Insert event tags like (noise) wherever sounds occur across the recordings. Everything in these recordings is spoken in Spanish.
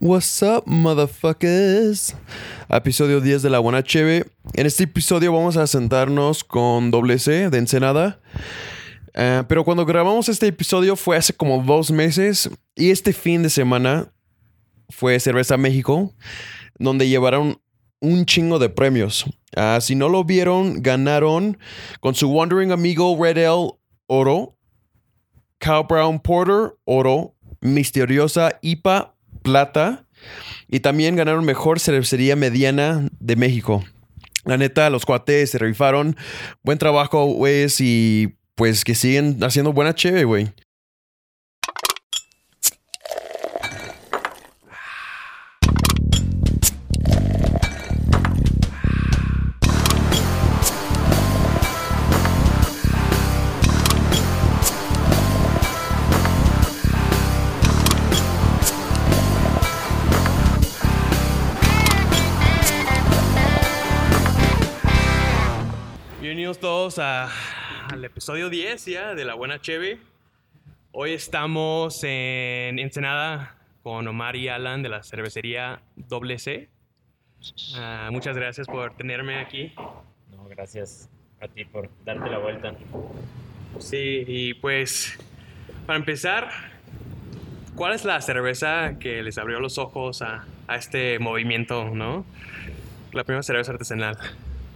What's up, motherfuckers? Episodio 10 de La Buena Cheve. En este episodio vamos a sentarnos con doble C de Ensenada. Eh, pero cuando grabamos este episodio fue hace como dos meses y este fin de semana fue Cerveza México, donde llevaron un chingo de premios. Ah, si no lo vieron, ganaron con su Wandering Amigo Red Ale Oro, Cow Brown Porter Oro, Misteriosa IPA Plata y también ganaron Mejor Cervecería Mediana de México. La neta, los cuates se rifaron. Buen trabajo, güey, y pues que siguen haciendo buena cheve, güey. Al episodio 10 ya de La Buena Cheve. Hoy estamos en Ensenada con Omar y Alan de la cervecería Doble C. Ah, muchas gracias por tenerme aquí. No, gracias a ti por darte la vuelta. Sí, y pues para empezar, ¿cuál es la cerveza que les abrió los ojos a, a este movimiento, no? La primera cerveza artesanal.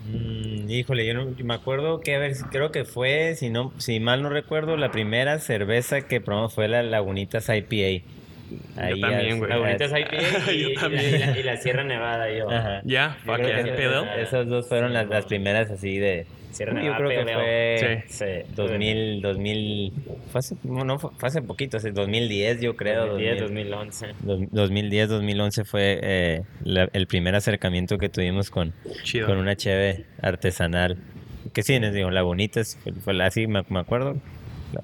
Mm, híjole, yo no me acuerdo que, a ver, creo que fue, si no, si mal no recuerdo, la primera cerveza que probamos fue la Lagunitas IPA. Yo también, güey. Lagunitas IPA y, Yo y la- también. y la, y la Sierra Nevada, yo. Ya, Yo fuck yeah. que Pale esas- dos fueron las, las primeras así de... Sierra yo Nevada, creo que fue Sí. sí, 2000, 2000, fue hace, no, fue fue hace poquito, hace 2010 yo creo. 2010, 2000. 2011. Dos- 2010, 2011 fue eh, la- el primer acercamiento que tuvimos con, Chido. con una cheve artesanal. Que sí, les digo, Lagunitas, fue, fue la- así me, me acuerdo. La-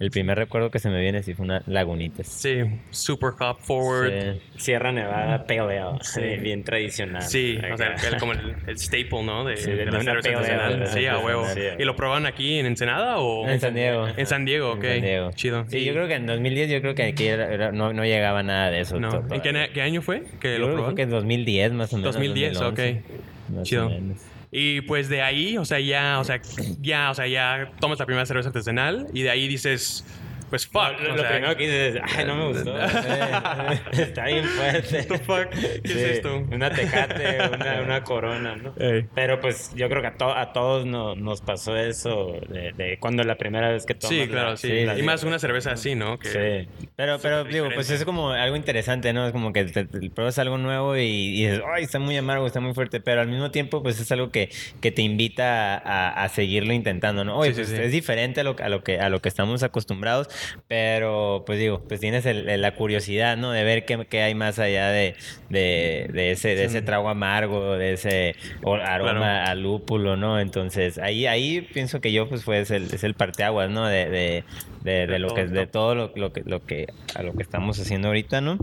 el primer recuerdo que se me viene sí fue una Lagunitas. Sí, super hop forward. Sí. Sierra Nevada Ale, Sí. (laughs) bien tradicional. Sí, o sea, el- como el, el staple, ¿no? De, Sí, de de la una cerveza artesanal. Sí, a huevo. ¿Y lo probaron aquí en Ensenada o...? En San Diego. En San Diego, ok. En San Diego. Chido. Sí, yo creo que en 2010 yo creo que aquí era- era- no, no llegaba nada de eso. No. ¿En qué, qué año fue que Yo lo creo que en 2010 más o menos. 2010, 2011, ok. más o Chido. menos. Y pues de ahí, o sea, ya, o sea, ya, o sea, ya tomas la primera cerveza artesanal y de ahí dices, pues fuck. Lo, lo sea, primero que dices es, ay, no me gustó. Está bien fuerte. (laughs) Fuck? ¿Qué es esto? Una tecate, una, una (laughs) corona, ¿no? Ey. Pero pues yo creo que a, to- a todos no- nos pasó eso de, de cuando la primera vez que tomas Sí, la- claro, sí. sí, y más una cerveza así, ¿no? Que, Sí. Pero, pero digo, pues es como algo interesante, ¿no? Es como que te, te pruebas algo nuevo y, y dices, ay, está muy amargo, está muy fuerte, pero al mismo tiempo, pues es algo que, que te invita a, a seguirlo intentando, ¿no? Oye, Sí, pues es diferente a lo, a, lo que, a lo que estamos acostumbrados, pero pues digo, pues tienes el- el- la curiosidad, ¿no? De ver qué, qué hay más allá de, de, de ese, de ese trago amargo, de ese aroma Claro. a lúpulo, ¿no? Entonces, ahí, ahí pienso que yo, pues, fue es el, es el parteaguas, ¿no? De, de, de, de lo todo que, de todo lo, lo que, lo que, a lo que estamos haciendo ahorita, ¿no?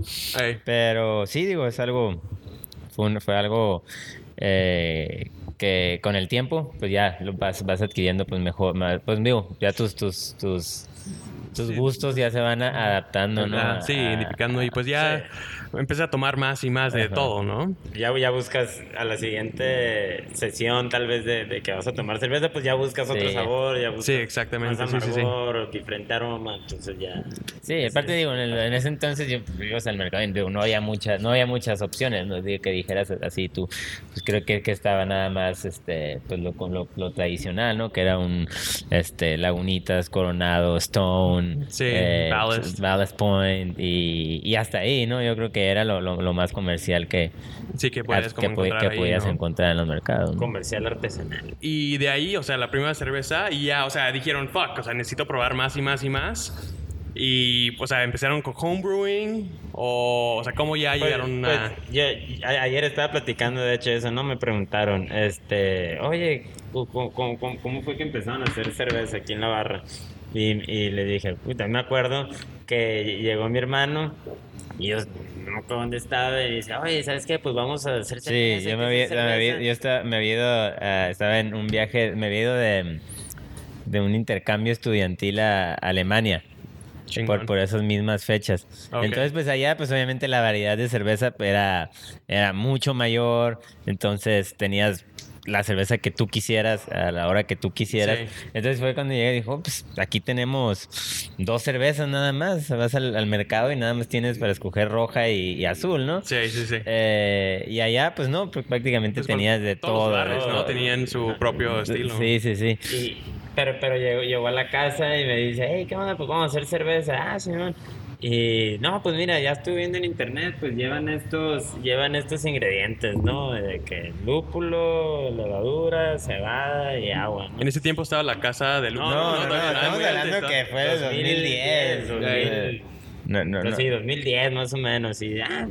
Pero sí, digo, es algo, fue, un- fue algo eh, que con el tiempo, pues ya lo vas, vas adquiriendo, pues mejor, más- pues digo, ya tus, tus, tus, tus Sí. gustos ya se van adaptando, ¿no? Ah, sí, identificando y pues ya empecé a tomar más y más de Ajá. todo, ¿no? Ya, ya buscas a la siguiente sesión, tal vez, de, de que vas a tomar cerveza, pues ya buscas otro Sí. sabor, ya buscas Sí, exactamente, más sí, sí, sí. amargor, diferente aroma, entonces ya... Sí, aparte digo, en, el- en ese entonces yo pues, ibas al mercado y digo, no había muchas, no había muchas opciones, no digo que dijeras así tú, pues creo que, que estaba nada más este, pues lo, lo, lo tradicional, ¿no? Que era un este Lagunitas, Coronado, Stone, Sí, Ballast. Ballast Point y, y hasta ahí, ¿no? Yo creo que era lo, lo, lo más comercial que, Sí, que puedes que, encontrar que ahí, podías ¿no? encontrar en los mercados. ¿no? Comercial artesanal. Y de ahí, o sea, la primera cerveza y ya, o sea, dijeron, fuck, o sea, necesito probar más y más y más. Y, o sea, empezaron con homebrewing o, o sea, ¿cómo ya Pues- llegaron a...? pues, yo a- ayer estaba platicando de hecho eso, ¿no? Me preguntaron, este, oye, ¿cómo, cómo- cómo- cómo fue que empezaron a hacer cerveza aquí en la barra? Y, y le dije, puta, me acuerdo que llegó mi hermano y yo no me acuerdo dónde estaba y dice, oye, ¿sabes qué? Pues vamos a hacer Sí, cerveza. yo hay me había, me había- cerveza". yo estaba, me había ido, ah, estaba en un viaje, me había ido de, de un intercambio estudiantil a Alemania. Por, por esas mismas fechas. Entonces, pues allá, pues obviamente la variedad de cerveza era, era mucho mayor. Entonces tenías la cerveza que tú quisieras a la hora que tú quisieras. Sí. Entonces fue cuando llegué y dijo, pues aquí tenemos dos cervezas nada más. Vas al, al mercado y nada más tienes para escoger roja y, y azul, ¿no? Sí, sí, sí. Eh, y allá, pues no, pues, prácticamente Pues tenías de todos los todo. bares, de ¿no? todo. Tenían su propio estilo. Sí, sí, sí. Y- pero pero llegó, llegó a la casa y me dice, hey, ¿qué onda? Pues vamos a hacer cerveza. Ah, señor. Y no, pues mira, ya estuve viendo en internet, pues llevan estos, llevan estos ingredientes, ¿no? De que lúpulo, levadura, cebada y agua, ¿no? En ese tiempo estaba la casa de Luz. No, no, no, ah, estamos hablando antes, que ¿no? fue de 2010. 2010, No, no, Pues no. sí, 2010 más o menos. Y ah,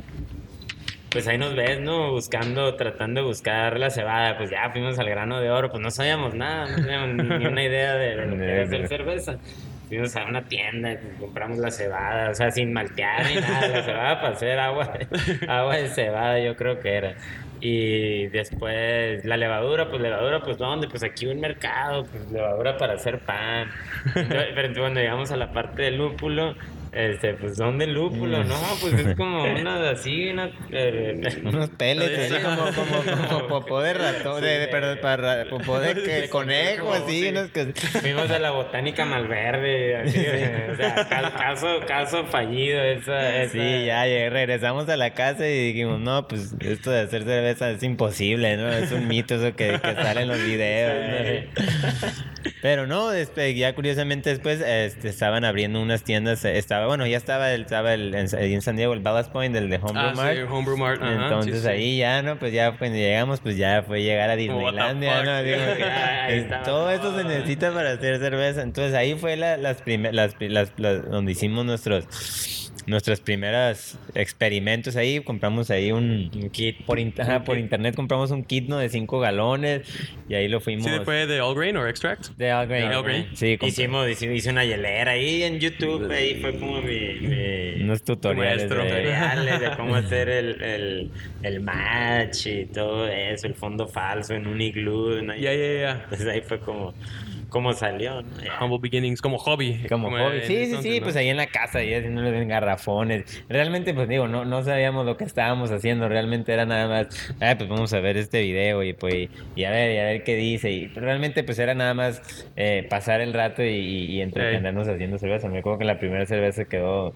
pues ahí nos ves, ¿no? Buscando, tratando de buscar la cebada. Pues ya fuimos al grano de oro. Pues no sabíamos nada, no teníamos ni, ni una idea de, de lo que (laughs) era hacer cerveza. Fuimos a una tienda, y compramos la cebada, o sea, sin maltear ni nada. La cebada para hacer agua, (laughs) agua de cebada, yo creo que era. Y después la levadura, pues levadura, pues ¿dónde? Pues aquí un mercado, pues levadura para hacer pan. Pero cuando llegamos a la parte del lúpulo, este, pues ¿dónde el lúpulo? No, pues es (laughs) como una así, una... eh, Unos pellets, así como, como, como (laughs) popó de ratón, de, de- perdón, para, ra- popó de (laughs) que- conejo, así, unos que... Fuimos a la botánica Malverde, así, o sea, ca- caso, caso fallido, esa, esa- Sí, ya regresamos a la casa y dijimos, no, pues esto de hacer cerveza es imposible, ¿no? Es un mito eso que, que sale en los videos, ¿no? Pero no, este, ya curiosamente después este, estaban abriendo unas tiendas, eh, estaba, bueno, ya estaba el, estaba el, en, San Diego el Ballast Point, el de Homebrew Ah, Mart. sí, Homebrew Mart. ajá, Entonces sí, sí. ahí ya, ¿no? Pues ya cuando llegamos, pues ya fue llegar a Disneylandia? ¿no? (laughs) Digo, que, Ahí eh, todo esto se necesita para hacer cerveza. Entonces ahí fue la, las primeras, las, las- las- donde hicimos nuestros nuestros primeros experimentos ahí, compramos ahí un, Un kit. por, in- ajá, por internet compramos un kit ¿no? de 5 galones y ahí lo fuimos ¿Sí fue de All Grain o Extract? de All Grain. All Grain. Sí, Hicimos, hice, hice una hielera ahí en YouTube, ahí fue como mi... mi unos tutoriales de- tutoriales de cómo (laughs) hacer el, el, el match y todo eso, el fondo falso en un iglú. ¿no? Ya, ya, ya. Entonces ahí fue como, como salió, ¿no? Humble Beginnings, como hobby. Como hobby. Sí, sí, entonces, sí, ¿no? pues ahí en la casa, ahí haciéndolos en garrafones. Realmente, pues digo, no, no sabíamos lo que estábamos haciendo, realmente era nada más, ah, pues vamos a ver este video y pues, y a ver, y a ver qué dice. Y realmente, pues era nada más eh, pasar el rato y, y- y entretenernos haciendo cerveza. Me acuerdo que la primera cerveza quedó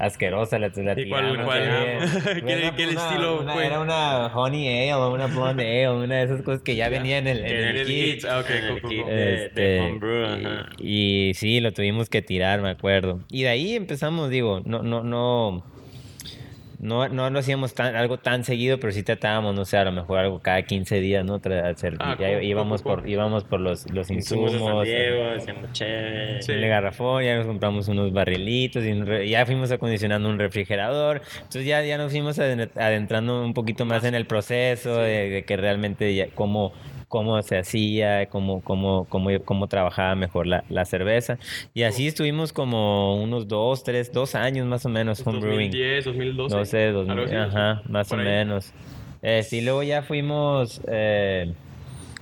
asquerosa, la, la ¿Y cuál- sí. (laughs) ¿Qué- qué una- estilo una- fue? Era una honey ale o una blonde ale, una de esas cosas que ya venía en el, en el el kit. Ah, en el de, de homebrew, y, y sí, lo tuvimos que tirar, me acuerdo. Y de ahí empezamos, digo, no, no, no, no, no lo hacíamos tan, algo tan seguido, pero sí tratábamos, no sé, a lo mejor algo cada 15 días, ¿no? Tra- hacer, Ah, ya íbamos por, íbamos por los, los Insumos insumos. de San Diego, hacíamos chévere. Sí. En el garrafón, ya nos compramos unos barrilitos y un re- ya fuimos acondicionando un refrigerador. Entonces ya, ya nos fuimos aden- adentrando un poquito más en el proceso de, de que realmente ya, cómo, cómo se hacía, cómo, cómo, cómo, cómo trabajaba mejor la, la cerveza. Y así estuvimos como unos dos, tres, dos años más o menos homebrewing. 2010, 2012. No sé, dos algo mil- así, ajá, más o ahí. menos. Eh, sí, luego ya fuimos, eh,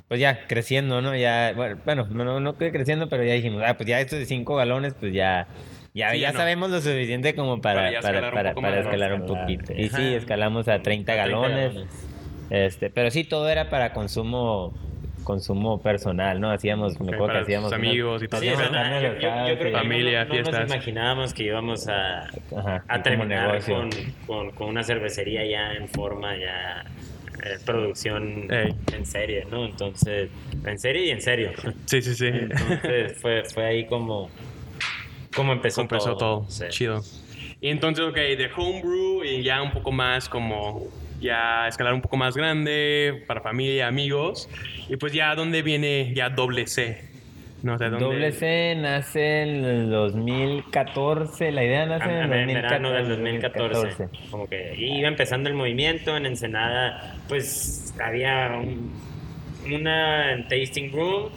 pues ya creciendo, ¿no? Ya, bueno, no, no creciendo, pero ya dijimos, ah, pues ya esto de cinco galones, pues ya, ya, Sí, ya no. sabemos lo suficiente como Para para, escalar un para, para escalar un poquito. Y sí, escalamos a 30 A 30 galones. galones. Este, pero sí, todo era para consumo consumo personal, ¿no? Hacíamos, me Ok, acuerdo que hacíamos amigos y todo. Sí, yo, yo- yo que. Familia, no, no nos fiestas. imaginábamos que íbamos a, Ajá, a terminar con, con, con una cervecería ya en forma, ya eh, producción Ey. en serie, ¿no? Entonces, en serie y en serio. Sí, sí, sí. Entonces (laughs) fue, fue ahí como, como empezó, todo. Sí. Chido. Y entonces, ok, de homebrew y ya un poco más como ya escalar un poco más grande para familia, amigos. Y pues ya dónde viene ya doble C. No sé dónde. Doble C nace en el 2014, la idea nace en A- el a- en verano del 2014. 2014. Como que iba empezando el movimiento en Ensenada, pues había un- una tasting room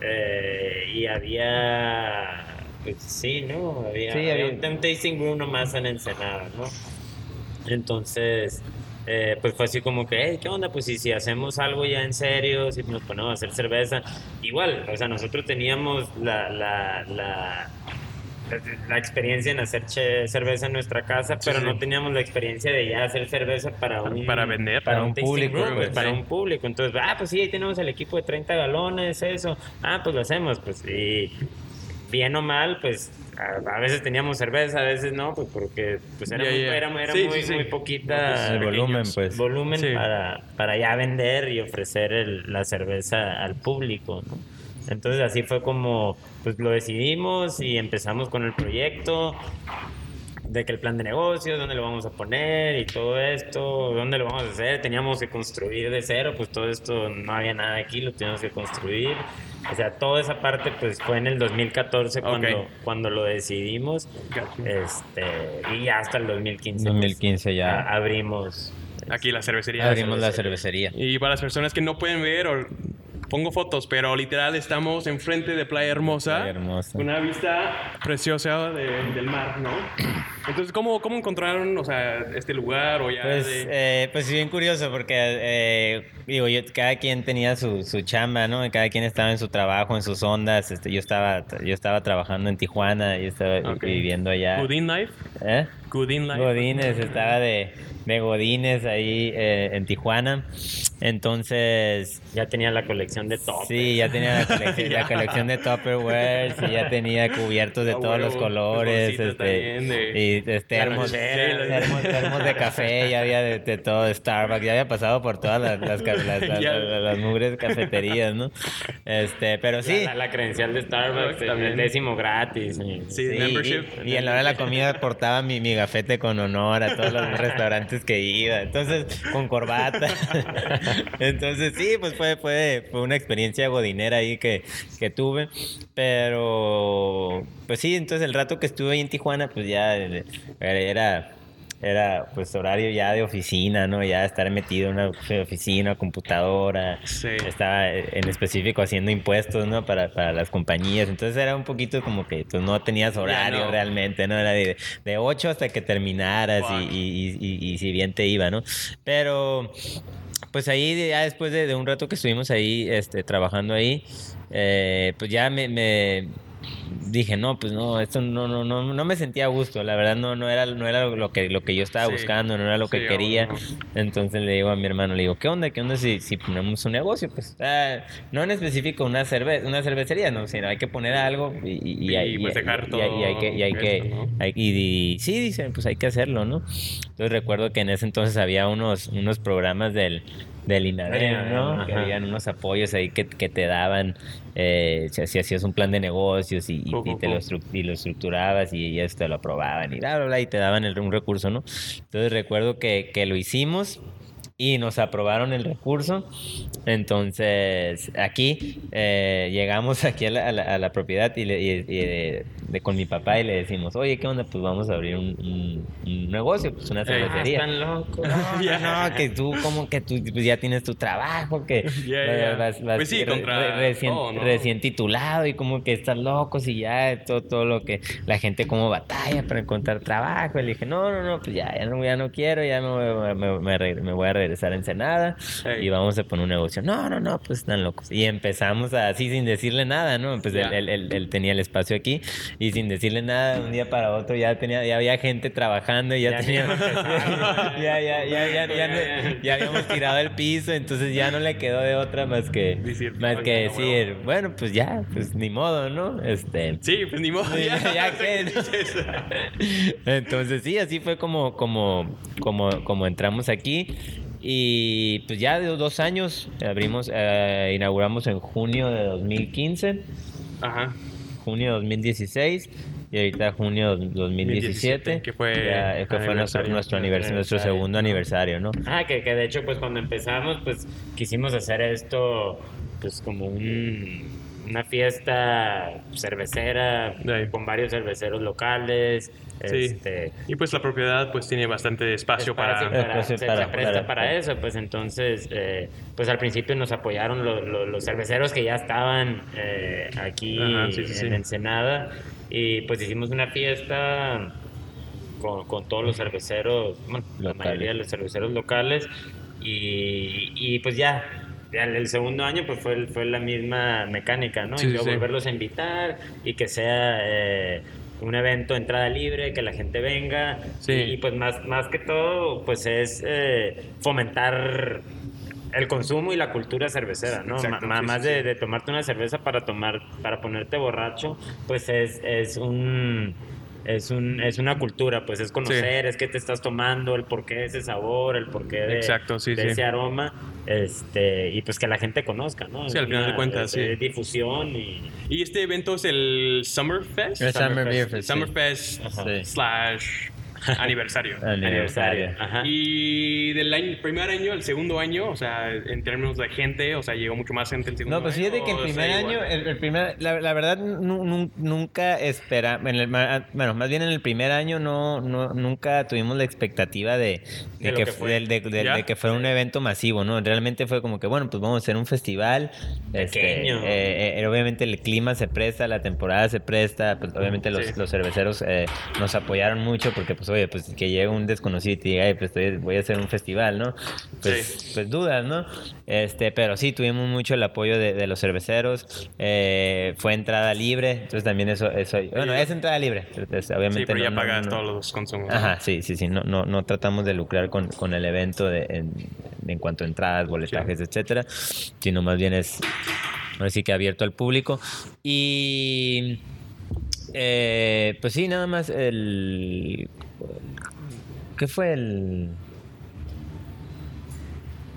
eh, y había, pues sí, ¿no? Había, Sí, había había- un, un tasting room nomás en Ensenada, ¿no? Entonces, eh, pues fue así como que, hey, ¿qué onda? Pues si, si hacemos algo ya en serio, si nos ponemos a hacer cerveza, igual, o sea, nosotros teníamos la, la, la la experiencia en hacer che- cerveza en nuestra casa, pero sí. no teníamos la experiencia de ya hacer cerveza para un Para vender. para Para un público, room, pues, para sí. un público. Entonces, ah, pues sí, ahí tenemos el equipo de 30 galones, eso. Ah, pues lo hacemos, pues y bien o mal, pues a, a veces teníamos cerveza, a veces no, pues porque pues era, muy, era, era Sí, muy, sí, muy poquita El volumen, pues. volumen Sí. para, para ya vender y ofrecer el- la cerveza al público, ¿no? Entonces así fue como pues lo decidimos y empezamos con el proyecto de que el plan de negocio, dónde lo vamos a poner y todo esto, dónde lo vamos a hacer, teníamos que construir de cero, pues todo esto no había nada aquí, lo teníamos que construir. O sea, toda esa parte pues fue en el 2014 cuando, Ok. cuando lo decidimos. Este, y ya hasta el 2015. pues, 2015 ya. a- abrimos. Aquí la cervecería. Abrimos la cervecería. Y para las personas que no pueden ver, o- pongo fotos, pero literal estamos enfrente de Playa Hermosa. Playa Hermosa. Una vista preciosa de- del mar, ¿no? (clears throat) Entonces, ¿cómo, ¿cómo encontraron, o sea, este lugar o ya Pues, de- eh, pues bien curioso porque, eh, digo, yo, cada quien tenía su, su chamba, ¿no? Cada quien estaba en su trabajo, en sus ondas. Este, yo estaba yo estaba trabajando en Tijuana, yo estaba Ok. viviendo allá. Godín Life? ¿Eh? Godín Life. Godines, estaba de, de Godines ahí eh, en Tijuana. Entonces, Ya tenía la colección de top. Sí, ya tenía la colección, (laughs) la colección de Tupperware, sí, ya tenía cubiertos de Ah, todos los colores, este, de- y este, termos, lonchera, termos, termos de café, ya había de, de todo, Starbucks, ya había pasado por todas las, las, las, las- Ya. las- las mugres cafeterías, ¿no? Este, pero sí. La, la credencial de Starbucks, También. el décimo gratis. y- Sí, Sí, membership. y, y en la hora de la comida portaba mi, mi gafete con honor a todos los restaurantes (laughs) que iba. Entonces, con corbata. (laughs) Entonces, sí, pues fue, fue, fue una experiencia godinera ahí que, que tuve. Pero, pues sí, entonces el rato que estuve ahí en Tijuana, pues ya eh, era... Era pues horario ya de oficina, ¿no? Ya estar metido en una oficina, computadora. Sí. Estaba en específico haciendo impuestos, ¿no? Para, para las compañías. Entonces era un poquito como que pues, no tenías horario no. realmente, ¿no? Era de, de 8 hasta que terminaras y- y si bien te iba, ¿no? Pero pues ahí, ya después de, de un rato que estuvimos ahí este, trabajando ahí, eh, pues ya me, me dije, no, pues no, esto no, no, no, no me sentía a gusto, la verdad no, no era, no era lo que, lo que yo estaba Sí. buscando, no era lo que Sí, quería. bueno. Entonces le digo a mi hermano, le digo, ¿qué onda? ¿Qué onda si, si ponemos un negocio? Pues ah, no en específico una, cerve una cervecería, no, sino hay que poner algo y, y, hay- pues, y hay- y hay que, y hay que- y sí, dicen, pues hay que hacerlo, ¿no? Entonces recuerdo que en ese entonces había unos, unos programas del, del INADEM, ¿no? Ajá. Que habían unos apoyos ahí que, que te daban, eh, si, hacías un plan de negocios y, te lo, y lo estructurabas y ellos te lo aprobaban y bla, bla, bla, y te daban el, un recurso, ¿no? Entonces recuerdo que, que lo hicimos y nos aprobaron el recurso. Entonces, aquí eh, llegamos aquí a la, a la- a la propiedad y, le- y- y de- de- con mi papá y le decimos, oye, ¿qué onda? Pues vamos a abrir un, un- un negocio, pues una cervecería. están locos. (laughs) No, no, no, que tú, como que tú pues, ya tienes tu trabajo, que (laughs) vas, vas Pues sí, re- re- recién, recién titulado y como que estás locos y ya todo, todo lo que la gente como batalla para encontrar trabajo. Y le dije, no, no, no, pues ya, ya no, ya no quiero, ya me, voy- me, me me voy a regresar a Ensenada Ey. y vamos a poner un negocio. No, no, no, pues están locos. Y empezamos así sin decirle nada, ¿no? Pues él, Ya. él- él- él tenía el espacio aquí y sin decirle nada, un día para otro ya tenía, ya había gente trabajando y ya, Ya tenía, (laughs) ya, ya, ya, ya, ya, ya habíamos tirado el piso, entonces ya no le quedó de otra más que, Decir, más "Oye, que decir, bueno, pues ya, pues ni modo, ¿no? Este, Sí, pues ni modo. (laughs) Sí, ya que. Entonces sí, así fue como, como, como, como entramos aquí. Y pues ya de dos años abrimos, eh, inauguramos en junio de 2015, Ajá. junio de 2016 y ahorita junio de 2017. que fue ya, que fue nuestro, nuestro aniversario, nuestro segundo aniversario, ¿no? Ah, que, que de hecho, pues cuando empezamos, pues quisimos hacer esto, pues como un, una fiesta cervecera con varios cerveceros locales. Sí. Este, Y pues la propiedad pues tiene bastante espacio para... espacio para, Espacio se, para- se presta para- para, eso, pues entonces, eh, pues al principio nos apoyaron lo- lo- los cerveceros que ya estaban eh, aquí Ajá, sí, sí, en sí. Ensenada y pues hicimos una fiesta con, con todos los cerveceros, bueno, la Locales. mayoría de los cerveceros locales y, y pues ya. El, el segundo año pues fue, fue la misma mecánica, ¿no? Sí, y luego sí. volverlos a invitar y que sea eh, un evento entrada libre, que la gente venga. Sí. Y, y, pues más, más que todo, pues es eh, fomentar el consumo y la cultura cervecera, ¿no? Exacto, sí, más sí, de, de tomarte una cerveza para tomar, para ponerte borracho, pues es, es un es un es una cultura, pues es conocer, es que te estás tomando, el porqué de ese sabor, el porqué de, Exacto, sí, de sí. ese aroma, este, y pues que la gente conozca, ¿no? Sí, al final de cuentas, es- sí. es difusión y Y este evento es el Summer Fest. El Summer Summerfest. Beer Fest, sí. Summer Fest Ajá. Sí. slash (laughs) aniversario. aniversario. Ajá. Y del año, primer año al segundo año, o sea, en términos de gente, o sea, llegó mucho más gente el segundo No, pues fíjate que el primer año, igual? el, el primer, la, la verdad, nu- nu- nunca espera, en el bueno, más bien en el primer año no, no nunca tuvimos la expectativa de, de De que, que fu- fue. de, de- que fuera un evento masivo, ¿no? Realmente fue como que, bueno, pues vamos a hacer un festival. este, Pequeño. eh, eh, obviamente el clima se presta, la temporada se presta, pues obviamente los, Sí. los cerveceros eh, nos apoyaron mucho porque, pues, oye, pues que llegue un desconocido y te diga, "Ay, pues estoy- voy a hacer un festival, ¿no? Pues, Sí. pues dudas, ¿no? Este, pero sí, tuvimos mucho el apoyo de, de los cerveceros. eh, fue entrada libre, entonces también eso, eso bueno, es entrada libre. entonces, obviamente Sí, pero ya no- pagas no- todos los consumos. Ajá, sí, sí, sí. No, no, no tratamos de lucrar con, con el evento de, en, en cuanto a entradas, boletajes, etcétera, sino más bien es ahora sí que abierto al público. Y eh, pues sí, nada más el ¿qué fue el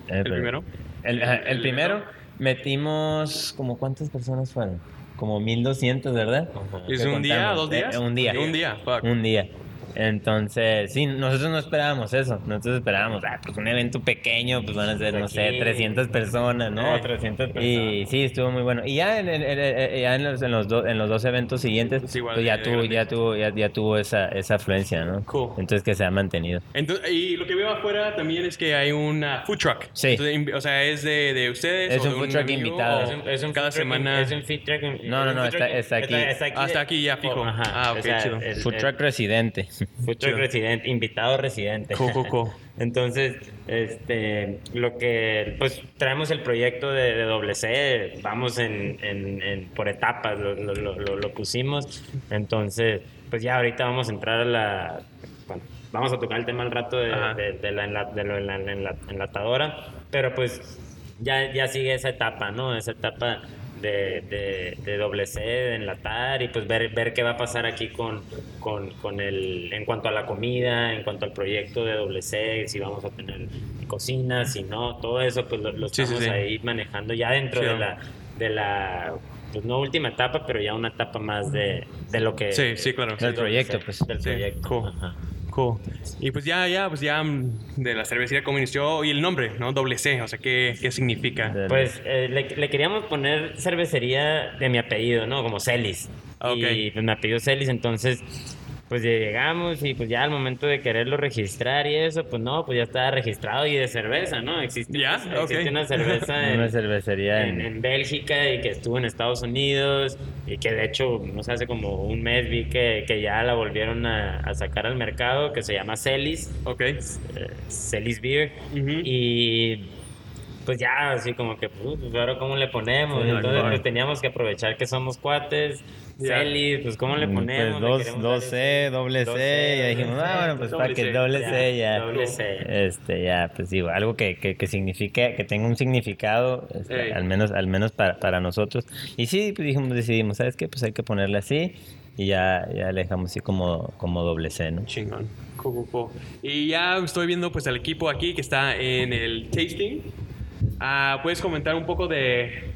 Eh, ¿El pero- primero? El, ajá, El- primero metimos como cuántas personas fueron? Como 1200, ¿verdad? ¿Es Que un día, contamos. dos días? Eh, un día. Un día, fuck. Un día. Entonces, sí, nosotros no esperábamos eso. Nosotros esperábamos, ah, pues un evento pequeño, pues van a ser, no sé, Aquí. 300 personas, ¿no? Eh, 300 Y personas. sí, estuvo muy bueno. Y ya en, en- en- en- ya en, los, en, los do- en los dos eventos siguientes, igual pues ya tuvo, ya tuvo, ya, ya tuvo esa, esa afluencia, ¿no? Cool. Entonces que se ha mantenido. Entonces, y lo que veo afuera también es que hay una food truck. Sí. Entonces, o sea, es de, de ustedes. Es o un de food truck amigo, invitado. Es un, es un cada food truck, semana. Es un feed truck. No, no, un no, food está- truck- está aquí. Ah, está aquí ya fijo. Ajá, Ah, ok, o sea, chido. el- Food el- truck residente. (laughs) Chido. residente, invitado residente. Co, co, co. (laughs) Entonces, este, lo que, pues traemos el proyecto de, de doble C, vamos en, en- en- por etapas, lo, lo- lo- lo- lo pusimos. Entonces, pues ya ahorita vamos a entrar a la, bueno, vamos a tocar el tema al rato de, de- de la, enlatadora, pero pues ya, ya sigue esa etapa, ¿no? Esa etapa de, de, de doble C, de enlatar y pues ver, ver qué va a pasar aquí con, con, con el, en cuanto a la comida, en cuanto al proyecto de doble C, si vamos a tener cocina, si no, todo eso pues lo, lo Sí, sí, estamos sí. ahí manejando ya dentro de la, de la, pues no última etapa, pero ya una etapa más de, de lo que... Sí, sí, claro. Del proyecto, pues. Del Sí, proyecto. cool. ajá. Cool. Y pues ya, ya, pues ya mm, de la cervecería como inició y el nombre, ¿no? Doble C, o sea, ¿qué, qué significa? Pues eh, le, le queríamos poner cervecería de mi apellido, ¿no? Como Celis. Ah, ok. Y pues me apellido Celis, entonces pues ya llegamos y pues ya al momento de quererlo registrar y eso, pues no, pues ya estaba registrado y de cerveza, ¿no? Existe, Ya, una, existe ok. una cerveza (laughs) en, Una cervecería en, en, en Bélgica y que estuvo en Estados Unidos y que de hecho, no sé, hace como un mes vi que, que ya la volvieron a, a sacar al mercado, que se llama Celis, Ok. eh, Celis Beer. Y pues ya, así como que, pues, pues, ahora cómo le ponemos. Sí, Entonces, pues teníamos que aprovechar que somos cuates. Ya. Celis, pues, ¿cómo le Mm, ponemos? Pues dos, dos C, doble C, C, y dijimos, ah, C, bueno, pues para que C, doble ya, C ya. doble C. Este, ya, pues digo, algo que, que, que signifique, que tenga un significado, este, al menos, al menos para, para nosotros. Y sí, pues dijimos, decidimos, ¿sabes qué? Pues hay que ponerle así y ya, ya le dejamos así como, como doble C, ¿no? Chingón. Y ya estoy viendo pues al equipo aquí que está en el tasting. Ah, ¿Puedes comentar un poco de,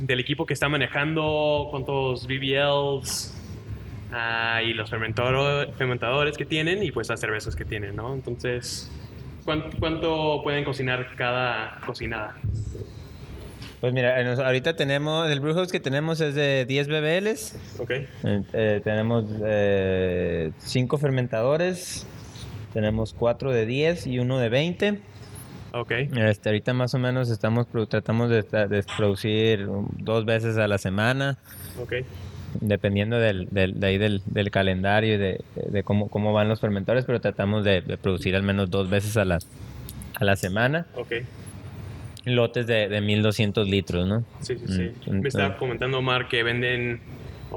del equipo que está manejando, cuántos BBLs ah, y los fermentadores que tienen y pues las cervezas que tienen, ¿no? Entonces, ¿cuán- ¿cuánto, pueden cocinar cada cocinada? Pues mira, ahorita tenemos, el brewhouse que tenemos es de 10 BBLs, Ok. eh, eh, tenemos 5 fermentadores, tenemos 4 de 10 y uno de 20. Ok. Este, ahorita más o menos estamos tratamos de, producir dos veces a la semana, Ok. dependiendo del, del, de ahí del, del calendario y de, de cómo, cómo van los fermentadores, pero tratamos de, de producir al menos dos veces a la, a la semana, Ok. lotes de, de 1200 litros, ¿no? Sí, sí, sí. Mm, Me estaba comentando Omar que venden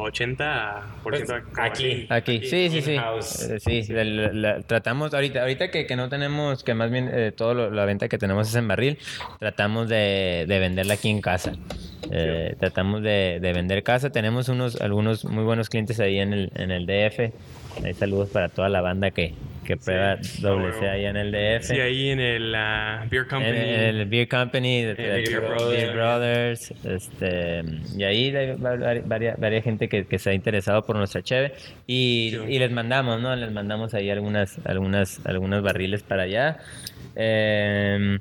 80% Pues, aquí. Aquí, sí, sí, sí. Eh, sí, la- la- la- tratamos ahorita, ahorita que, que no tenemos, que más bien eh, todo la venta que tenemos es en barril, tratamos de, de venderla aquí en casa. Eh, tratamos de, de vender casa. Tenemos unos, algunos muy buenos clientes ahí en el, en el DF. Ahí saludos para toda la banda que, que prueba doble C huevo. ahí en el DF. Sí, ahí en el ah, Beer Company. en el Beer Company, de, de- Beer Brothers. Beer Brothers, este, y ahí hay va- va- varias, varias gente que, que se ha interesado por nuestra cheve y, Sí. y les mandamos, ¿no? Les mandamos ahí algunas, algunas, algunos barriles para allá. Em,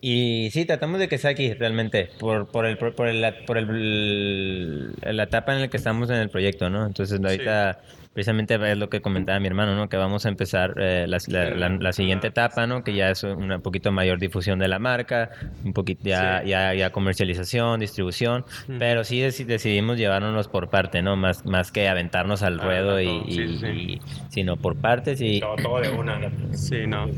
y sí, tratamos de que sea aquí realmente, por, por, el, por, el, por el, la etapa en la que estamos en el proyecto, ¿no? Entonces ahorita precisamente es lo que comentaba mi hermano, ¿no? Que vamos a empezar eh, la, la- la- la siguiente etapa, ¿no? Que ya es una poquito mayor difusión de la marca, un poquito ya, Sí. ya, ya comercialización, distribución, pero sí deci- decidimos llevárnoslos por parte, ¿no? Más, más que aventarnos al Ah, ruedo y, sí, y- sí. y- sino por partes y Todo, todo de una. ¿no? Sí, no.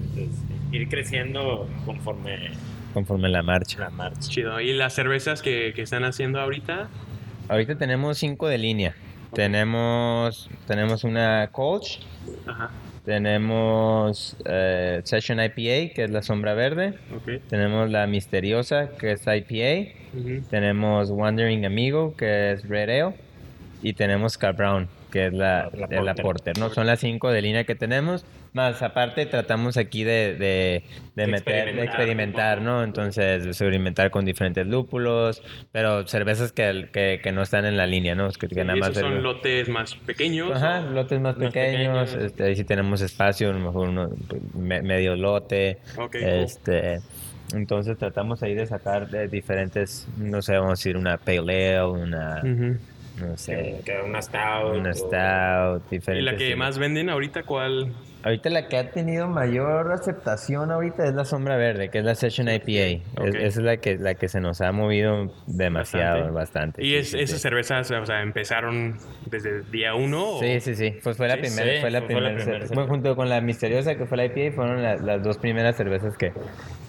Ir creciendo conforme conforme la marcha. la marcha. Chido. ¿Y las cervezas que, que están haciendo ahorita? Ahorita tenemos cinco de línea. Tenemos, tenemos una Colch, Ajá. tenemos eh, Session IPA, que es la sombra verde. Tenemos la Misteriosa, que es IPA. Tenemos Wandering Amigo, que es Red Ale. Y tenemos Car Brown, que es la, La la Porter. Porter, ¿no? Son las cinco de línea que tenemos. Más aparte tratamos aquí de, de, de De meter, de experimentar. experimentar, ¿no? Entonces, experimentar con diferentes lúpulos, pero cervezas que, que, que no están en la línea, ¿no? Que, que ¿Y nada más son el- lotes más pequeños? Ajá, lotes más Más pequeños, pequeños. este, ahí sí tenemos espacio, a lo mejor uno, me- medio lote, Ok, cool. este, entonces tratamos ahí de sacar de diferentes, no sé, vamos a decir una pale ale, una, Ujú. No Que, sé, que una stout. una o- stout, ¿Y la que más venden ahorita cuál? Ahorita la que ha tenido mayor aceptación ahorita es la sombra verde, que es la Session IPA. Es- esa es la que, la que se nos ha movido demasiado, bastante. ¿Y sí, es, sí, esas sí. cervezas, o sea, empezaron desde el día uno? o- Sí, sí, sí. Pues fue la Sí, primera, sí, fue la fue- fue la primera. bueno, junto con la misteriosa que fue la IPA, fueron la- las dos primeras cervezas que,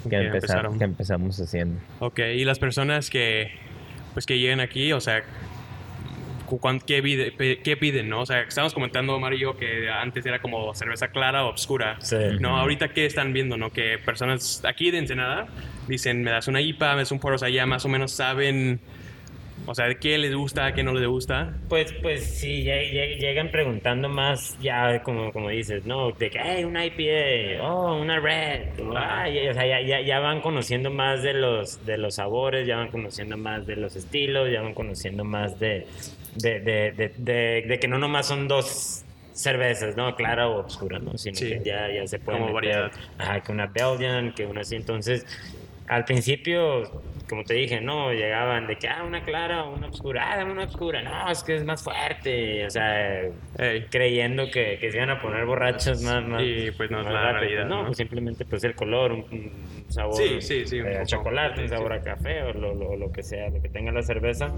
que, Que empezamos, empezaron. que empezamos haciendo. Ok, y las personas que, pues, que llegan aquí, o sea, ¿qué, pide- pe- qué piden, no? O sea, estamos comentando, Omar y yo, que antes era como cerveza clara o obscura. Sí. No, ahorita, ¿qué están viendo, no? Que personas aquí de Ensenada dicen, me das una IPA, me das un poro, o sea, ya más o menos saben, o sea, qué les gusta, qué no les gusta. Pues, pues sí, lle- lle- llegan preguntando más, ya como, como dices, ¿no? De que, hey, una IPA, oh, una red, ah, y- o sea, ya, ya, ya van conociendo más de los, de los sabores, ya van conociendo más de los estilos, ya van conociendo más de, de, de, de, de- que no nomás son dos cervezas, ¿no? Clara o oscura, ¿no? Sino Sí. que ya, ya se puede Como variedad. Ajá, que una Belgian, que una así. Entonces, al principio, como te dije, no, llegaban de que, ah, una clara o una oscura, ah, dame una oscura, no, es que es más fuerte, o sea, Ey. creyendo que, que se iban a poner borrachos más, más Y, pues, no es más la rápido. realidad, No, ¿no? pues simplemente pues el color, un, un sabor Sí, sí, sí, un eh, chocolate, un sabor a café o lo, lo, lo que sea, lo que tenga la cerveza.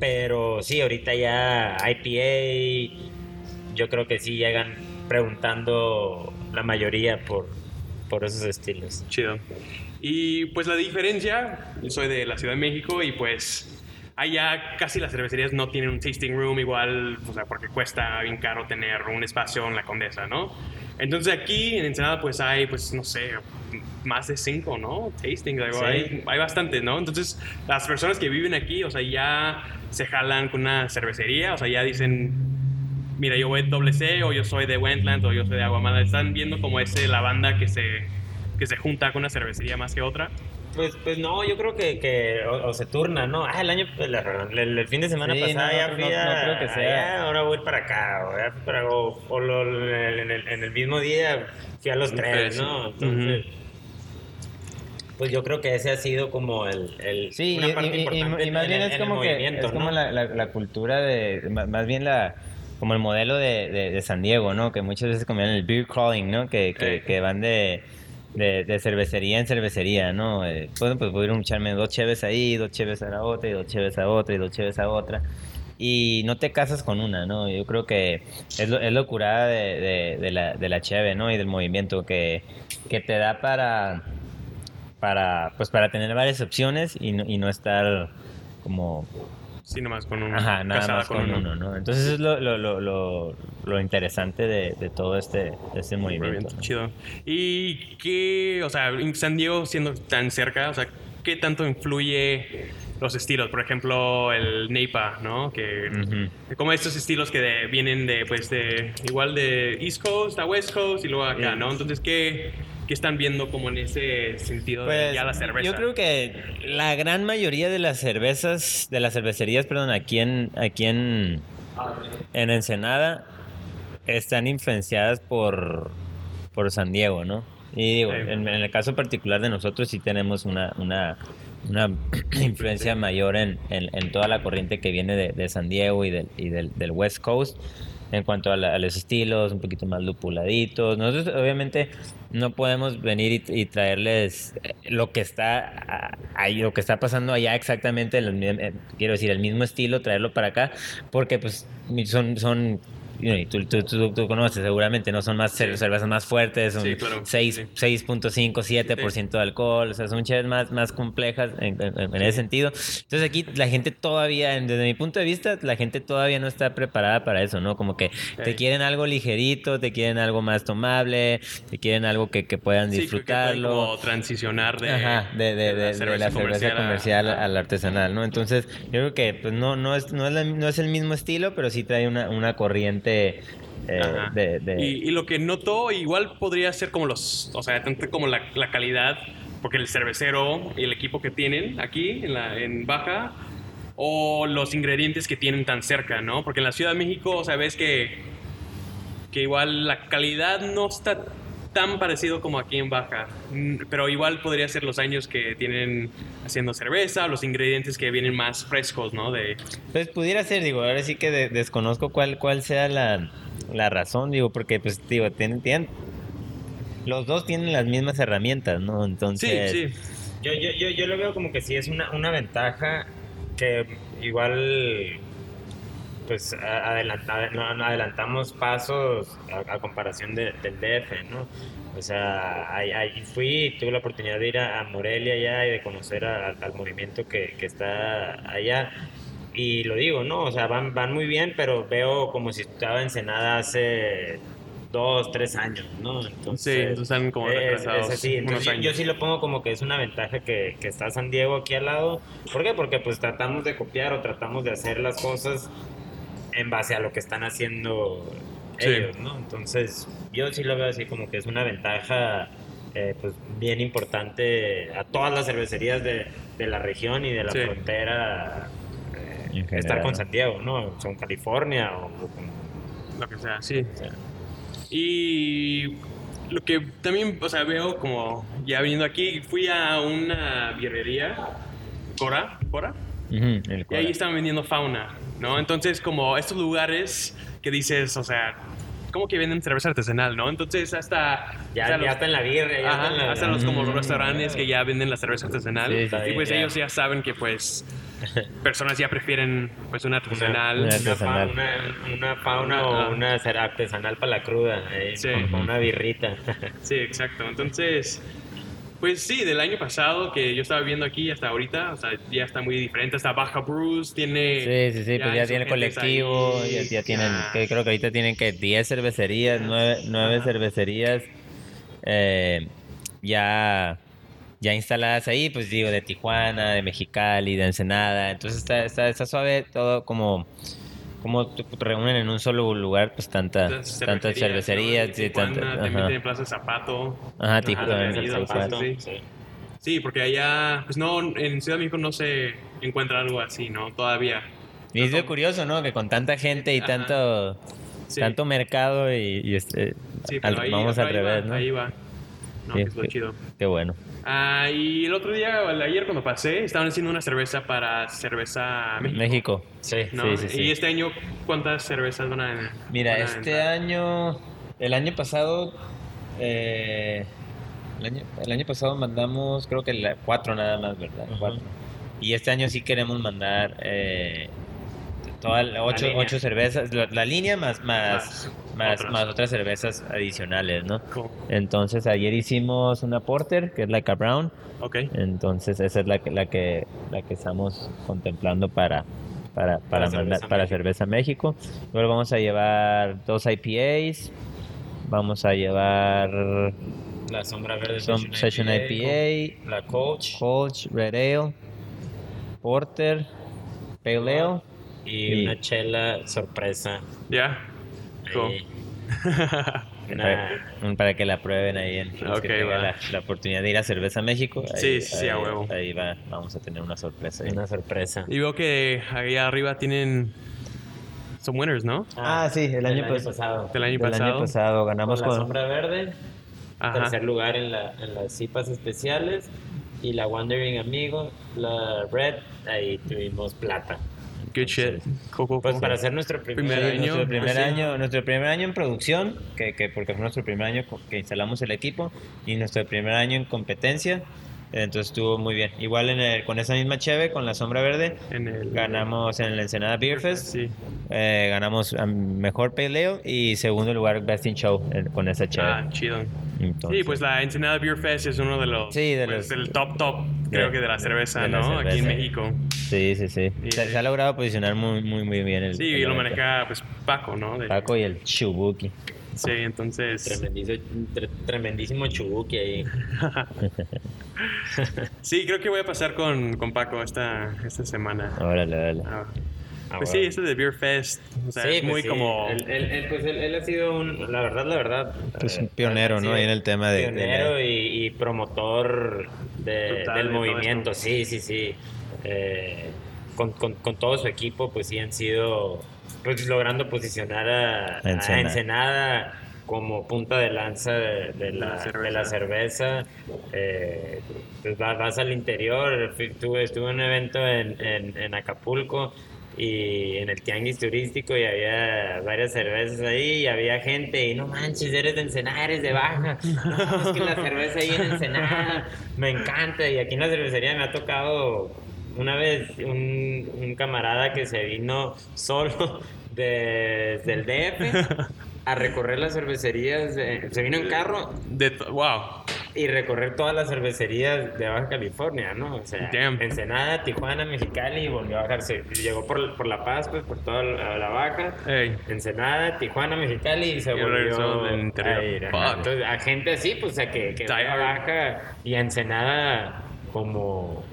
Pero sí, ahorita ya IPA, yo creo que sí llegan preguntando la mayoría por, por esos estilos. Chido. Y pues la diferencia, soy de la Ciudad de México y pues allá casi las cervecerías no tienen un tasting room igual, o sea, porque cuesta bien caro tener un espacio en la Condesa, ¿no? Entonces aquí en Ensenada pues hay, pues no sé, más de cinco, ¿no? Tastings, algo, Sí. hay, hay bastantes, ¿no? Entonces las personas que viven aquí, o sea, ya se jalan con una cervecería, o sea, ya dicen, mira, yo voy doble C o yo soy de Wentland o yo soy de Aguamala. Están viendo como ese la banda que se, que se junta con una cervecería más que otra. Pues, pues no, yo creo que, que o, o se turna, ¿no? Ah, el año, el, el- el fin de semana Sí, pasado no, ya fui no, a, no creo que sea. allá, ahora voy para acá, o, ya para, o, o lo- en, el, en el mismo día fui a los tres, ¿no? Entonces, pues yo creo que ese ha sido como el, el Sí, una y, parte y- y- importante y más en bien es como que es como ¿no? la, la, la cultura de, más bien la como el modelo de, de, de San Diego, ¿no? Que muchas veces como en el beer crawling, ¿no? Que, que, Eh. que van de, de, de cervecería en cervecería, ¿no? Eh, pues ir a echarme dos cheves ahí, dos cheves a la otra, y dos cheves a otra, y dos cheves a otra. Y no te casas con una, ¿no? Yo creo que es lo, es lo curada de, de, de la, de la cheve, ¿no? Y del movimiento que, que te da para para pues para tener varias opciones y no, y no estar como Sí, nomás con uno. Ajá, nada más con uno, ¿no? Entonces es lo, lo, lo, lo, interesante de, de todo este, este movimiento. ¿no? chido. ¿Y qué, o sea, San Diego siendo tan cerca, o sea, qué tanto influye los estilos? Por ejemplo, el Neipa, ¿no? Que Ujú. como estos estilos que de- vienen de, pues, de igual de East Coast a West Coast y luego acá, Sí. ¿no? Entonces, ¿qué, qué están viendo como en ese sentido de Pues, ya la cerveza? Yo creo que la gran mayoría de las cervezas, de las cervecerías, perdón, aquí en, aquí en, en Ensenada, están influenciadas por, por San Diego, ¿no? Y digo, en, en el caso particular de nosotros sí tenemos una, una, una (clears throat) influencia mayor en, en, en toda la corriente que viene de, de San Diego y, del, y del, del West Coast en cuanto a, la- a los estilos, un poquito más lupuladitos. Nosotros obviamente no podemos venir y, traerles eh, lo que está ah, ahí, lo que está pasando allá exactamente, el eh, quiero decir, el mismo estilo, traerlo para acá, porque pues son, son y tú, tú, tú- tú conoces seguramente, ¿no? Son más cer- cervezas más fuertes, son Sí, claro, 6, sí. 6.5, 7% de alcohol, o sea, son cheves más, más complejas en, en- en ese sentido. Entonces aquí la gente todavía, desde mi punto de vista, la gente todavía no está preparada para eso, ¿no? Como que te Sí. quieren algo ligerito, te quieren algo más tomable, te quieren algo que, que puedan Sí, que- disfrutarlo. como transicionar de, Ajá, de, de, de- de la cerveza comercial, a- al artesanal, ¿no? Entonces, yo creo que pues, no, no, es, no, es la- no es el mismo estilo, pero sí trae una, una corriente eh, de... de- Y, y lo que noto igual podría ser como los, o sea, tanto como la, la calidad, porque el cervecero y el equipo que tienen aquí en, la, en Baja, o los ingredientes que tienen tan cerca, ¿no? Porque en la Ciudad de México, o sea, ves que, que igual la calidad no está tan parecido como aquí en Baja, Mm, pero igual podría ser los años que tienen haciendo cerveza, los ingredientes que vienen más frescos, ¿no? De, Pues pudiera ser, digo, ahora sí que de- desconozco cuál, cuál sea la, la razón, digo, porque pues, digo, tienen, tienen- los dos tienen las mismas herramientas, ¿no? sí, Entonces... sí. Yo, yo, yo, yo lo veo como que sí es una, una ventaja que igual pues adelanta- no, adelantamos pasos a, a comparación de- del DF, ¿no? O sea, ahí, fui tuve la oportunidad de ir a, a Morelia allá y de conocer a- al movimiento que, que está allá. Y lo digo, ¿no? O sea, van, van muy bien, pero veo como si estaba Ensenada hace dos, tres años, ¿no? Entonces, Sí, entonces están como es- retrasados es así. unos Entonces, yo- yo sí lo pongo como que es una ventaja que, que está San Diego aquí al lado. ¿Por qué? Porque pues tratamos de copiar o tratamos de hacer las cosas en base a lo que están haciendo Sí. ellos, ¿no? Entonces, yo sí lo veo así como que es una ventaja eh, pues bien importante a todas las cervecerías de, de la región y de la Sí. frontera eh, estar con ¿no? San Diego, ¿no? Son California o, o con- Lo que sea, sí. o sea, Y lo que también, o sea, veo como ya viniendo aquí, fui a una birrería, Cora, Cora, Ujú, el y ahí Cora. estaban vendiendo fauna, ¿no? Entonces, como estos lugares que dices, o sea, ¿cómo que venden cerveza artesanal, no? Entonces, hasta... ya, hasta ya los- está en la birria, ya Ajá, está en la... hasta los como los Mm. restaurantes que ya venden la cerveza artesanal. Sí, y pues ellos ya saben que pues (laughs) personas ya prefieren pues una artesanal. una- artesanal. fauna, una fauna Una- o una artesanal para la cruda, eh, Sí. una birrita. Sí, exacto. Entonces, pues sí, del año pasado que yo estaba viendo aquí hasta ahorita, o sea, ya está muy diferente. Hasta Baja Bruce tiene... Sí, sí, sí, pues ya tiene gente colectivo, ahí, ya, ya tienen, ya. que creo que ahorita tienen que 10 cervecerías, 9, nueve cervecerías eh, ya, ya instaladas ahí, pues digo, de Tijuana, de Mexicali, de Ensenada, entonces está, está, está suave todo como, como te reúnen en un solo lugar, pues tanta, Tantas cervecerías, tanta- también ajá. tiene Plaza Zapato. Ajá, Tijuana, Zapato, sí, sí. sí. Sí, porque allá, pues no, en Ciudad de México no se encuentra algo así, ¿no? Todavía. Y es lo curioso, ¿no? Que con tanta gente y Ajá. tanto, Sí, tanto mercado y, y este, sí, al- ahí, vamos al ahí revés, va, ¿no? Ahí va. No, Sí, que es lo sí. chido. Qué bueno. Ah, y el otro día, o el ayer cuando pasé, estaban haciendo una cerveza para cerveza México. México. Sí. ¿no? Sí, sí, sí. Y este año, ¿cuántas cervezas van a Mira, van a este entrar? año, el año pasado, eh, el, año, el año pasado mandamos, creo que la- cuatro nada más, ¿verdad? Cuatro. Y este año sí queremos mandar eh, todas ocho, ocho cervezas, la, la línea más más más, otras. más otras cervezas adicionales, ¿no? Cool. Entonces ayer hicimos una porter que es la Brown, Ok. entonces esa es la que la que la que estamos contemplando para para, para, Para Cerveza para México. Cerveza México. Luego vamos a llevar dos IPAs. Vamos a llevar La sombra verde Session IPA, La coach. Red Ale, Porter, Pale Ale. Y, Y- una chela sorpresa. Ya. Cool. Ahí. (laughs) Una- Para, para que la prueben ahí en los Ok, que tengan va. la, la oportunidad de ir a Cerveza México. Ahí, Sí, sí, sí, a ahí- huevo. Ahí va, vamos a tener una sorpresa. ahí. una sorpresa. Y veo que ahí arriba tienen some winners, ¿no? Ah, sí, el año, del pas- pasado. Del año del pasado. año pasado ganamos Con la con, sombra verde. Ajá. Tercer lugar en, la, en las cipas especiales. Y la Wandering Amigo, la Red, ahí tuvimos plata. Good shit. Cool, cool, Pues cool. para hacer nuestro primer, Primer año, nuestro primer pues sí. año, nuestro primer año en producción, que, que porque fue nuestro primer año que instalamos el equipo y nuestro primer año en competencia, entonces estuvo muy bien. Igual en el, con esa misma cheve, con la sombra verde, En el- ganamos en el Ensenada Beer Fest, Sí. eh, ganamos mejor peleo y segundo lugar Best in Show con esa cheve. Ah, chido. Entonces, Sí, pues la Ensenada Beer Fest es uno de los. Sí, de pues, los- del top top, creo de- que de la cerveza, de la ¿no? Aquí en cerveza. México. Sí, sí, sí. Y- Se, se ha logrado posicionar muy, muy, muy bien el Sí, y lo maneja pues Paco, ¿no? De- Paco y el Chubuki. Sí, entonces. Tremendizo- tre- tremendísimo chubuki ahí. (laughs) Sí, creo que voy a pasar con, con Paco esta, esta semana. Órale, órale. Ah, Ah, pues bueno. sí, este de Beer Fest. O sea, Sí, es pues muy sí. como. Él, él- él, pues él, él ha sido un. La verdad, la verdad. Pues eh, un pionero, ha ¿no? Ahí en el tema de- Pionero y, y promotor de- Total, del movimiento. Sí, sí, sí. Eh, con, con, con todo su equipo, pues sí han sido. Pues logrando posicionar a, a Ensenada. Ensenada como punta de lanza de, de la, La cerveza. de la cerveza. Eh, pues vas, vas al interior. Fui- Tuve, estuve en un evento en, en, en Acapulco y en el tianguis turístico y había varias cervezas ahí y había gente y no manches, eres de Ensenada, eres de Baja. (laughs) No, es que la cerveza ahí en Ensenada me encanta y aquí en la cervecería me ha tocado una vez un, un camarada que se vino solo (laughs) desde el DF a recorrer las cervecerías, de- se vino en carro De wow. y recorrer todas las cervecerías de Baja California, ¿no? O sea, Damn. Ensenada, Tijuana, Mexicali y volvió a bajarse. Llegó por, por La Paz, pues por toda la, la Baja. Ey. Ensenada, Tijuana, Mexicali y se Y volvió del interior. a ir. Entonces, a gente así, pues, o sea, que, que. Baja y a Ensenada como,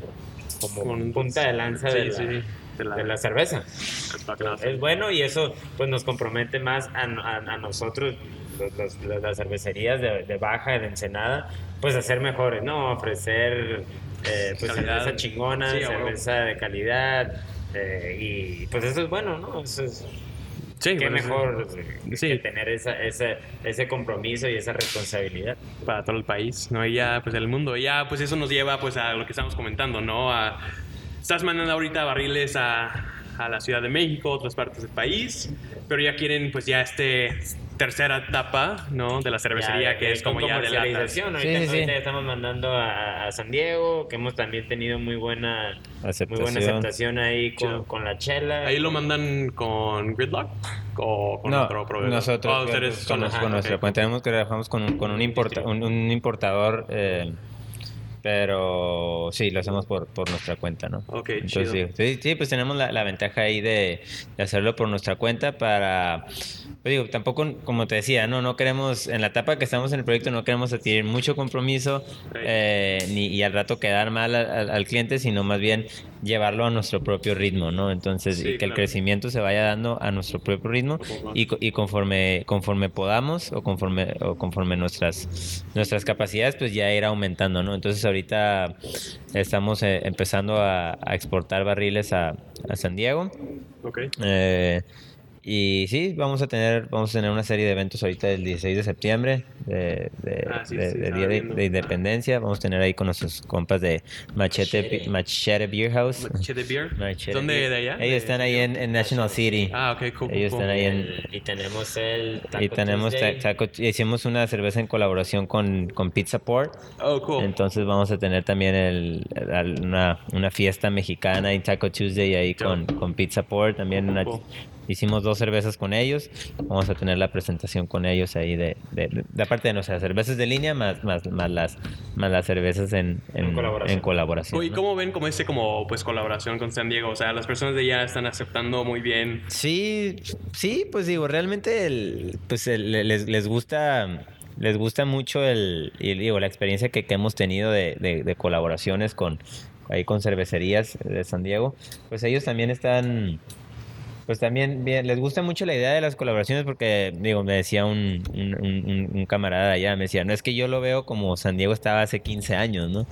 como Con- punta de lanza Sí, de, la, sí, de la- de la cerveza. Es bueno y eso pues nos compromete más a, a- a nosotros, los- los- las cervecerías de, de Baja, de Ensenada, pues a ser mejores, ¿no? Ofrecer eh, pues cerveza chingona, Sí, cerveza de calidad eh, y pues eso es bueno, ¿no? Eso es, Sí, qué bueno, mejor Sí. que tener esa, ese, ese compromiso y esa responsabilidad. para todo el país, ¿no? Y ya, pues, el mundo. Y ya, pues, eso nos lleva, pues, a lo que estamos comentando, ¿no? A, estás mandando ahorita barriles a, a la Ciudad de México, otras partes del país, pero ya quieren, pues, ya este tercera etapa, ¿no? De la cervecería, Ya, que es como ya de latas. comercialización. Sí, Ahorita, sí, sí. estamos mandando a, a San Diego, que hemos también tenido muy buena, muy buena Aceptación. aceptación ahí con, con la chela. ¿Ahí lo mandan con Gridlock o con no, otro proveedor? nosotros ustedes con, con ah, nuestra ok. cuenta tenemos que trabajamos con un, con un, importa- un, un importador eh, pero sí lo hacemos por, por nuestra cuenta no Ok, Entonces, chido. sí, sí, pues tenemos la, la ventaja ahí de, de hacerlo por nuestra cuenta para, pues digo, tampoco, como te decía, no, no queremos, en la etapa que estamos en el proyecto no queremos adquirir mucho compromiso eh, ni, y al rato quedar mal al, al- al cliente, sino más bien llevarlo a nuestro propio ritmo, ¿no? Entonces, Sí, y que el crecimiento se vaya dando a nuestro propio ritmo y, y conforme, conforme podamos o conforme, o conforme nuestras, nuestras capacidades, pues ya ir aumentando, ¿no? Entonces, ahorita estamos eh, empezando a, a exportar barriles a, a San Diego. Eh, y sí, vamos a tener vamos a tener una serie de eventos ahorita el 16 de septiembre de, de- Ah, sí, de- sí, de estaba Día de, Independencia. Vamos a tener ahí con nuestros compas de Machete, Machete. Machete Beer House. Machete Beer. Machete ¿Dónde Beer. de allá? Ellos están ahí en, en National City. Ah, ok, cool. Ellos cool. están ahí en, El- y tenemos el Taco y tenemos Tuesday. taco- hicimos una cerveza en colaboración con, con Pizza Port. Oh, cool. Entonces vamos a tener también el, el- una, una fiesta mexicana y Taco Tuesday ahí con, con Pizza Port, también una, Cool. Hicimos dos cervezas con ellos. Vamos a tener la presentación con ellos ahí de, de, de, aparte de nuestras cervezas de línea más, más, más las más las cervezas en, en, En colaboración. en colaboración, ¿Y ¿no? cómo ven como ese como pues colaboración con San Diego? O sea, las personas de allá están aceptando muy bien. Sí, sí, pues digo, realmente el, pues el- les, les gusta les gusta mucho el y digo la experiencia que, que hemos tenido de, de- de colaboraciones con ahí con cervecerías de San Diego, pues ellos también están pues también bien, les gusta mucho la idea de las colaboraciones porque, digo, me decía un, un, un- un camarada allá, me decía, no es que yo lo veo como San Diego estaba hace 15 años, ¿no?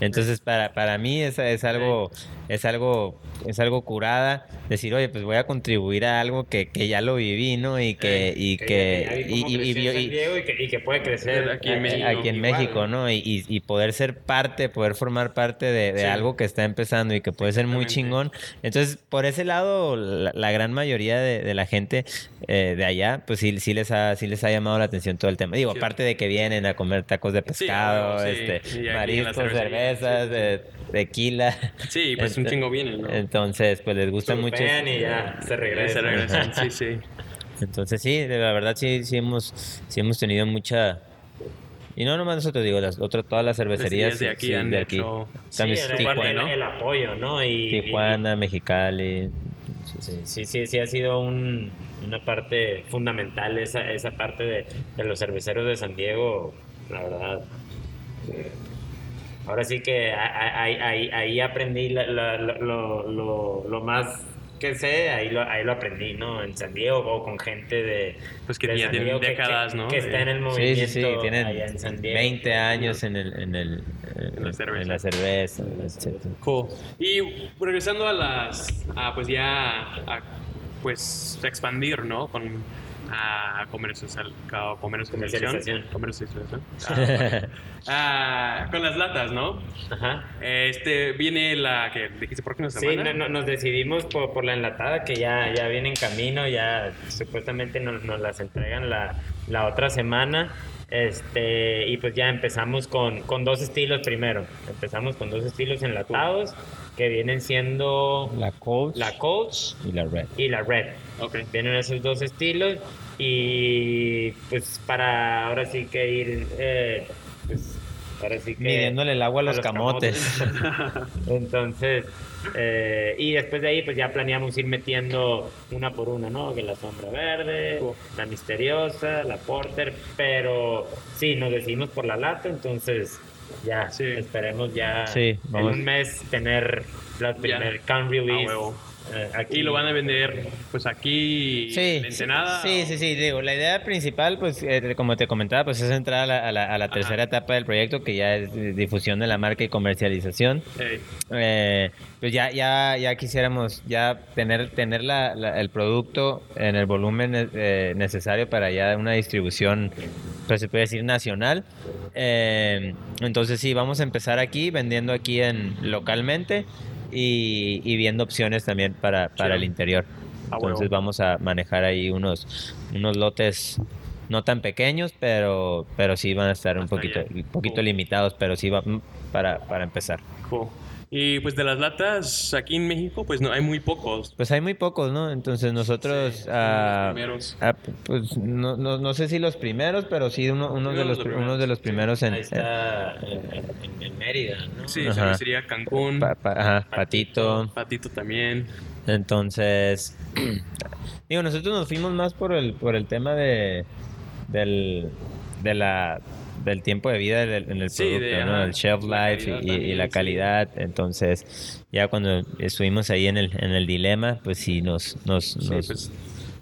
Entonces, para, para mí es, es algo, es algo, es algo curada, decir, oye, pues voy a contribuir a algo que, que ya lo viví, ¿no? Y que, y que, y, que, puede crecer Aquí en México. aquí en igual, México, ¿no? Y, y- poder ser parte, poder formar parte de, de Sí. algo que está empezando y que puede ser muy chingón. Entonces, por ese lado, la, la gran mayoría de, de la gente eh, de allá, pues sí, sí les ha, sí les ha llamado la atención todo el tema. Digo, Sí. aparte de que vienen a comer tacos de Sí, pescado, sí. este, Y aquí mariscos, cervezas, sí, sí. de- tequila. Sí, pues un chingo vienen, ¿no? Entonces, pues les gusta mucho. Surfean y ya se Se regresan. regresan, sí, sí. (laughs) Entonces sí, de la verdad sí, sí hemos, sí hemos tenido mucha y no nomás nosotros digo, las otras todas las cervecerías de aquí sí, han de hecho- También Sí, el, Tijuana, el- ¿no? el apoyo, ¿no? Y, Tijuana, Mexicali. Sí, sí, sí, sí ha sido un- una parte fundamental esa, esa parte de, de los cerveceros de San Diego, la verdad. Ahora sí que ahí, ahí, ahí aprendí la- la- la- lo, lo, lo más que sé, ahí lo, ahí lo aprendí, ¿no? En San Diego o con gente de... Pues que de ya tienen décadas, que- ¿no? Que está en el movimiento sí, sí, tienen allá en San Diego. 20 años en el en el en, la cerveza. en la cerveza. Cool. Y regresando a las, a, pues ya, a, pues expandir, ¿no? Con a comercialización, comercialización, Comercialización. (laughs) Ah. Ah, con las latas, ¿no? Ajá. Este viene la que dijiste por qué Sí, no- no- nos decidimos por, por la enlatada que ya, ya viene en camino, ya supuestamente nos, nos las entregan la, la otra semana. Este, y pues ya empezamos con, con dos estilos primero. Empezamos con dos estilos enlatados que vienen siendo La Coach la Coach y la Red. y la Red. Ok. Vienen esos dos estilos y pues para ahora sí que ir, eh, pues ahora sí que... Midiéndole el agua a los camotes. (laughs) Entonces, eh, y después de ahí, pues ya planeamos ir metiendo una por una, ¿no? Que la sombra verde, la misteriosa, la porter, pero sí, nos decidimos por la lata, entonces ya Sí. esperemos ya Sí, en un mes tener la primer can release. Eh, aquí. Lo van a vender pues aquí Sí, en Ensenada. sí, sí, sí, digo, la idea principal, pues, eh, como te comentaba, pues es entrar a la, a la- a la tercera etapa del proyecto, que ya es difusión de la marca y comercialización. Ey, Eh, pues ya, ya, ya quisiéramos ya tener, tener la- la- el producto en el volumen eh, necesario para ya una distribución, pues se puede decir nacional. Eh, entonces sí, vamos a empezar aquí, vendiendo aquí en localmente y, y viendo opciones también para, para el interior. Ah, Entonces vamos a manejar ahí unos, unos lotes no tan pequeños, pero, pero sí van a estar un poquito, allá. un poquito Cool. limitados, pero sí va mm, para, para empezar. cool. Y pues de las latas aquí en México pues no hay muy pocos. Pues hay muy pocos, ¿no? Entonces nosotros, Sí, ah, los primeros. ah, pues no, no, no sé si los primeros, pero sí uno, uno de Uno los, los unos de los sí. primeros en, Ahí está en, en- en Mérida, ¿no? Sí, Ajá. cervecería Cancún, en- pa- pa- ajá, patito. Patito también. Entonces, (clears throat) digo, nosotros nos fuimos más por el, por el tema de, del, de la, del tiempo de vida del- en el Sí, producto, de, ¿no? ajá, El shelf life y, la sí. calidad. Entonces, ya cuando estuvimos ahí en el, en el dilema, pues sí, nos, nos, Sí, nos, pues,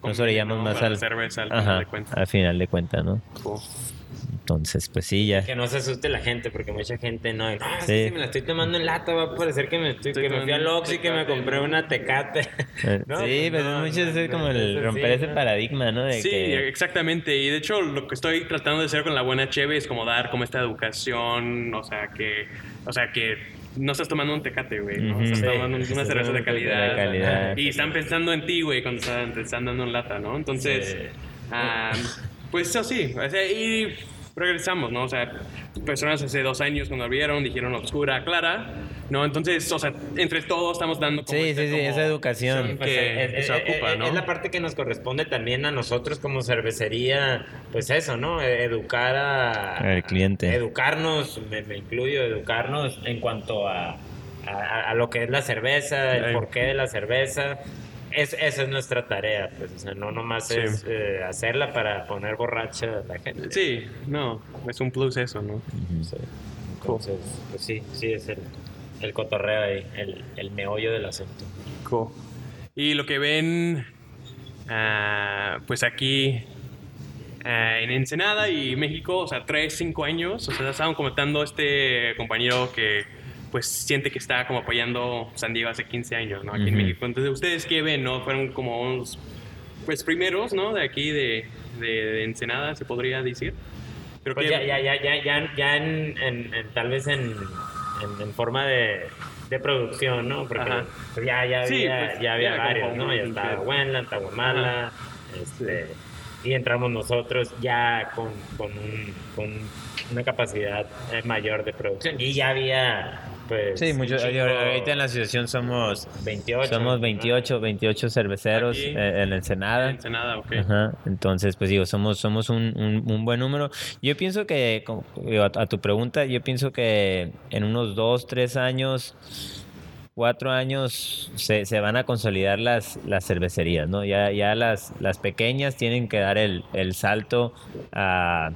nos orillamos más al, cerveza al ajá, final de cuentas. al final de cuentas, ¿no? Cool. Entonces, pues sí, ya. Que no se asuste la gente, porque mucha gente no. Ah, Sí. si me la estoy tomando en lata, va a parecer que me, estoy, Estoy que me fui al Oxxo y que me compré ¿no? una tecate. (laughs) No, sí, pues pues no, mucho no, es como no, el romper sí, ese ¿no? paradigma, ¿no? De Sí, que, exactamente. Y de hecho, lo que estoy tratando de hacer con la buena cheve es como dar como esta educación, o sea, que, o sea, que no estás tomando un tecate, güey, ¿no? Estás Sí. tomando una cerveza de calidad. de calidad. Y están pensando en ti, güey, cuando están, te están dando en lata, ¿no? Entonces, Sí. ah, pues eso sí. O sea, y regresamos, ¿no? O sea, personas hace dos años cuando vieron dijeron oscura, clara, ¿no? Entonces, o sea, entre todos estamos dando como Sí, este sí, sí, como- esa educación. Pues, que se ocupa, ¿no? Es la parte que nos corresponde también a nosotros como cervecería, pues eso, ¿no? Eh, Educar a... Al cliente. Educarnos, me, me incluyo, educarnos en cuanto a, a, a lo que es la cerveza, el porqué de la cerveza. Es, esa es nuestra tarea, pues, o sea, no nomás Sí. es eh, hacerla para poner borracha a la gente. Sí, no, es un plus eso, ¿no? Sí. Entonces, pues sí, sí es el, el cotorreo ahí, el, el meollo del asunto. Cool. Y lo que ven, ah, pues aquí ah, en Ensenada y México, o sea, 3, 5 años, o sea, estaban comentando este compañero que pues siente que está como apoyando San Diego hace 15 años, ¿no? Aquí en Ujú. México. Entonces, ¿ustedes qué ven, no? Fueron como unos, pues primeros, ¿no? De aquí de, de, de Ensenada, se podría decir. Creo Pues que ya, ya, ya, ya, ya, ya en, en- en- tal vez en, en, en forma de, de producción, ¿no? Porque Ajá. pues ya, ya Sí, había, pues, ya había varios, ¿no? Ya estaba. Wendland, Tahuamala, este, y entramos nosotros ya con, con, un- con una capacidad eh, mayor de producción. Y ya había, pues... Sí, mucho, un chingo- ahorita en la asociación somos 28. somos ¿no? 28, 28 cerveceros Aquí. eh, en Ensenada. Ensenada, ok. Ajá, entonces, pues digo, somos, somos un, un- un buen número. Yo pienso que, digo, a, a tu pregunta, yo pienso que en unos dos, tres años, cuatro años, se, se van a consolidar las, las cervecerías, ¿no? Ya, ya las, las pequeñas tienen que dar el, el salto a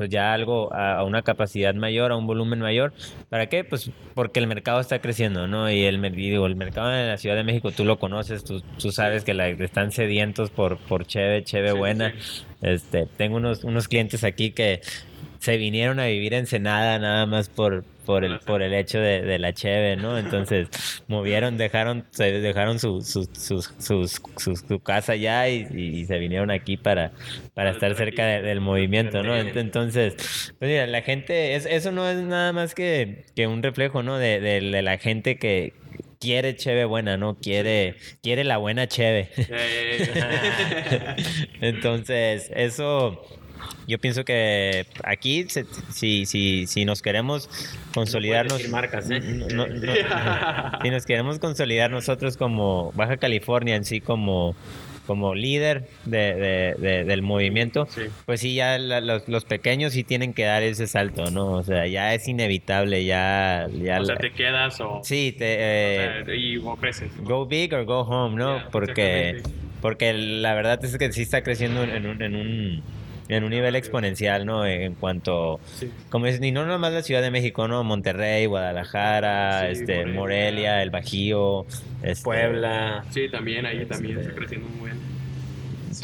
pues ya algo a, a una capacidad mayor, a un volumen mayor. ¿Para qué? Pues porque el mercado está creciendo, ¿no? Y el, digo, el mercado en la Ciudad de México, tú lo conoces, tú, tú sabes que la, están sedientos por, por cheve, cheve Sí, buena. Este, tengo unos, unos clientes aquí que se vinieron a vivir en Ensenada nada más por, por, el, por el hecho de, de la cheve, ¿no? Entonces, movieron, dejaron, se dejaron su, su, su, su casa allá y, y se vinieron aquí para, para estar cerca de- del movimiento, ¿no? Ent- Entonces, pues mira, la gente, es, eso no es nada más que, que un reflejo, ¿no? De, de- de la gente que quiere cheve buena, ¿no? Quiere, quiere la buena cheve. (laughs) Entonces, eso yo pienso que aquí, si, si, si nos queremos consolidarnos, decir marcas, ¿eh? no- no- no- (laughs) si nos queremos consolidar nosotros como Baja California en sí, como, como líder de, de- de- del movimiento, Sí. pues sí, ya la- los, los pequeños sí tienen que dar ese salto, ¿no? O sea, ya es inevitable, ya... ya o sea, la- te quedas o, sí, te, o eh, sea, y o creces. go big or go home, ¿no? Porque, porque la verdad es que sí está creciendo en un, en un, en un nivel exponencial, ¿no? En cuanto, Sí. como es, y no nomás la Ciudad de México, ¿no? Monterrey, Guadalajara, Sí, este, Morelia. Morelia, el Bajío, este, Puebla. Sí, también ahí también Este, está creciendo muy bien.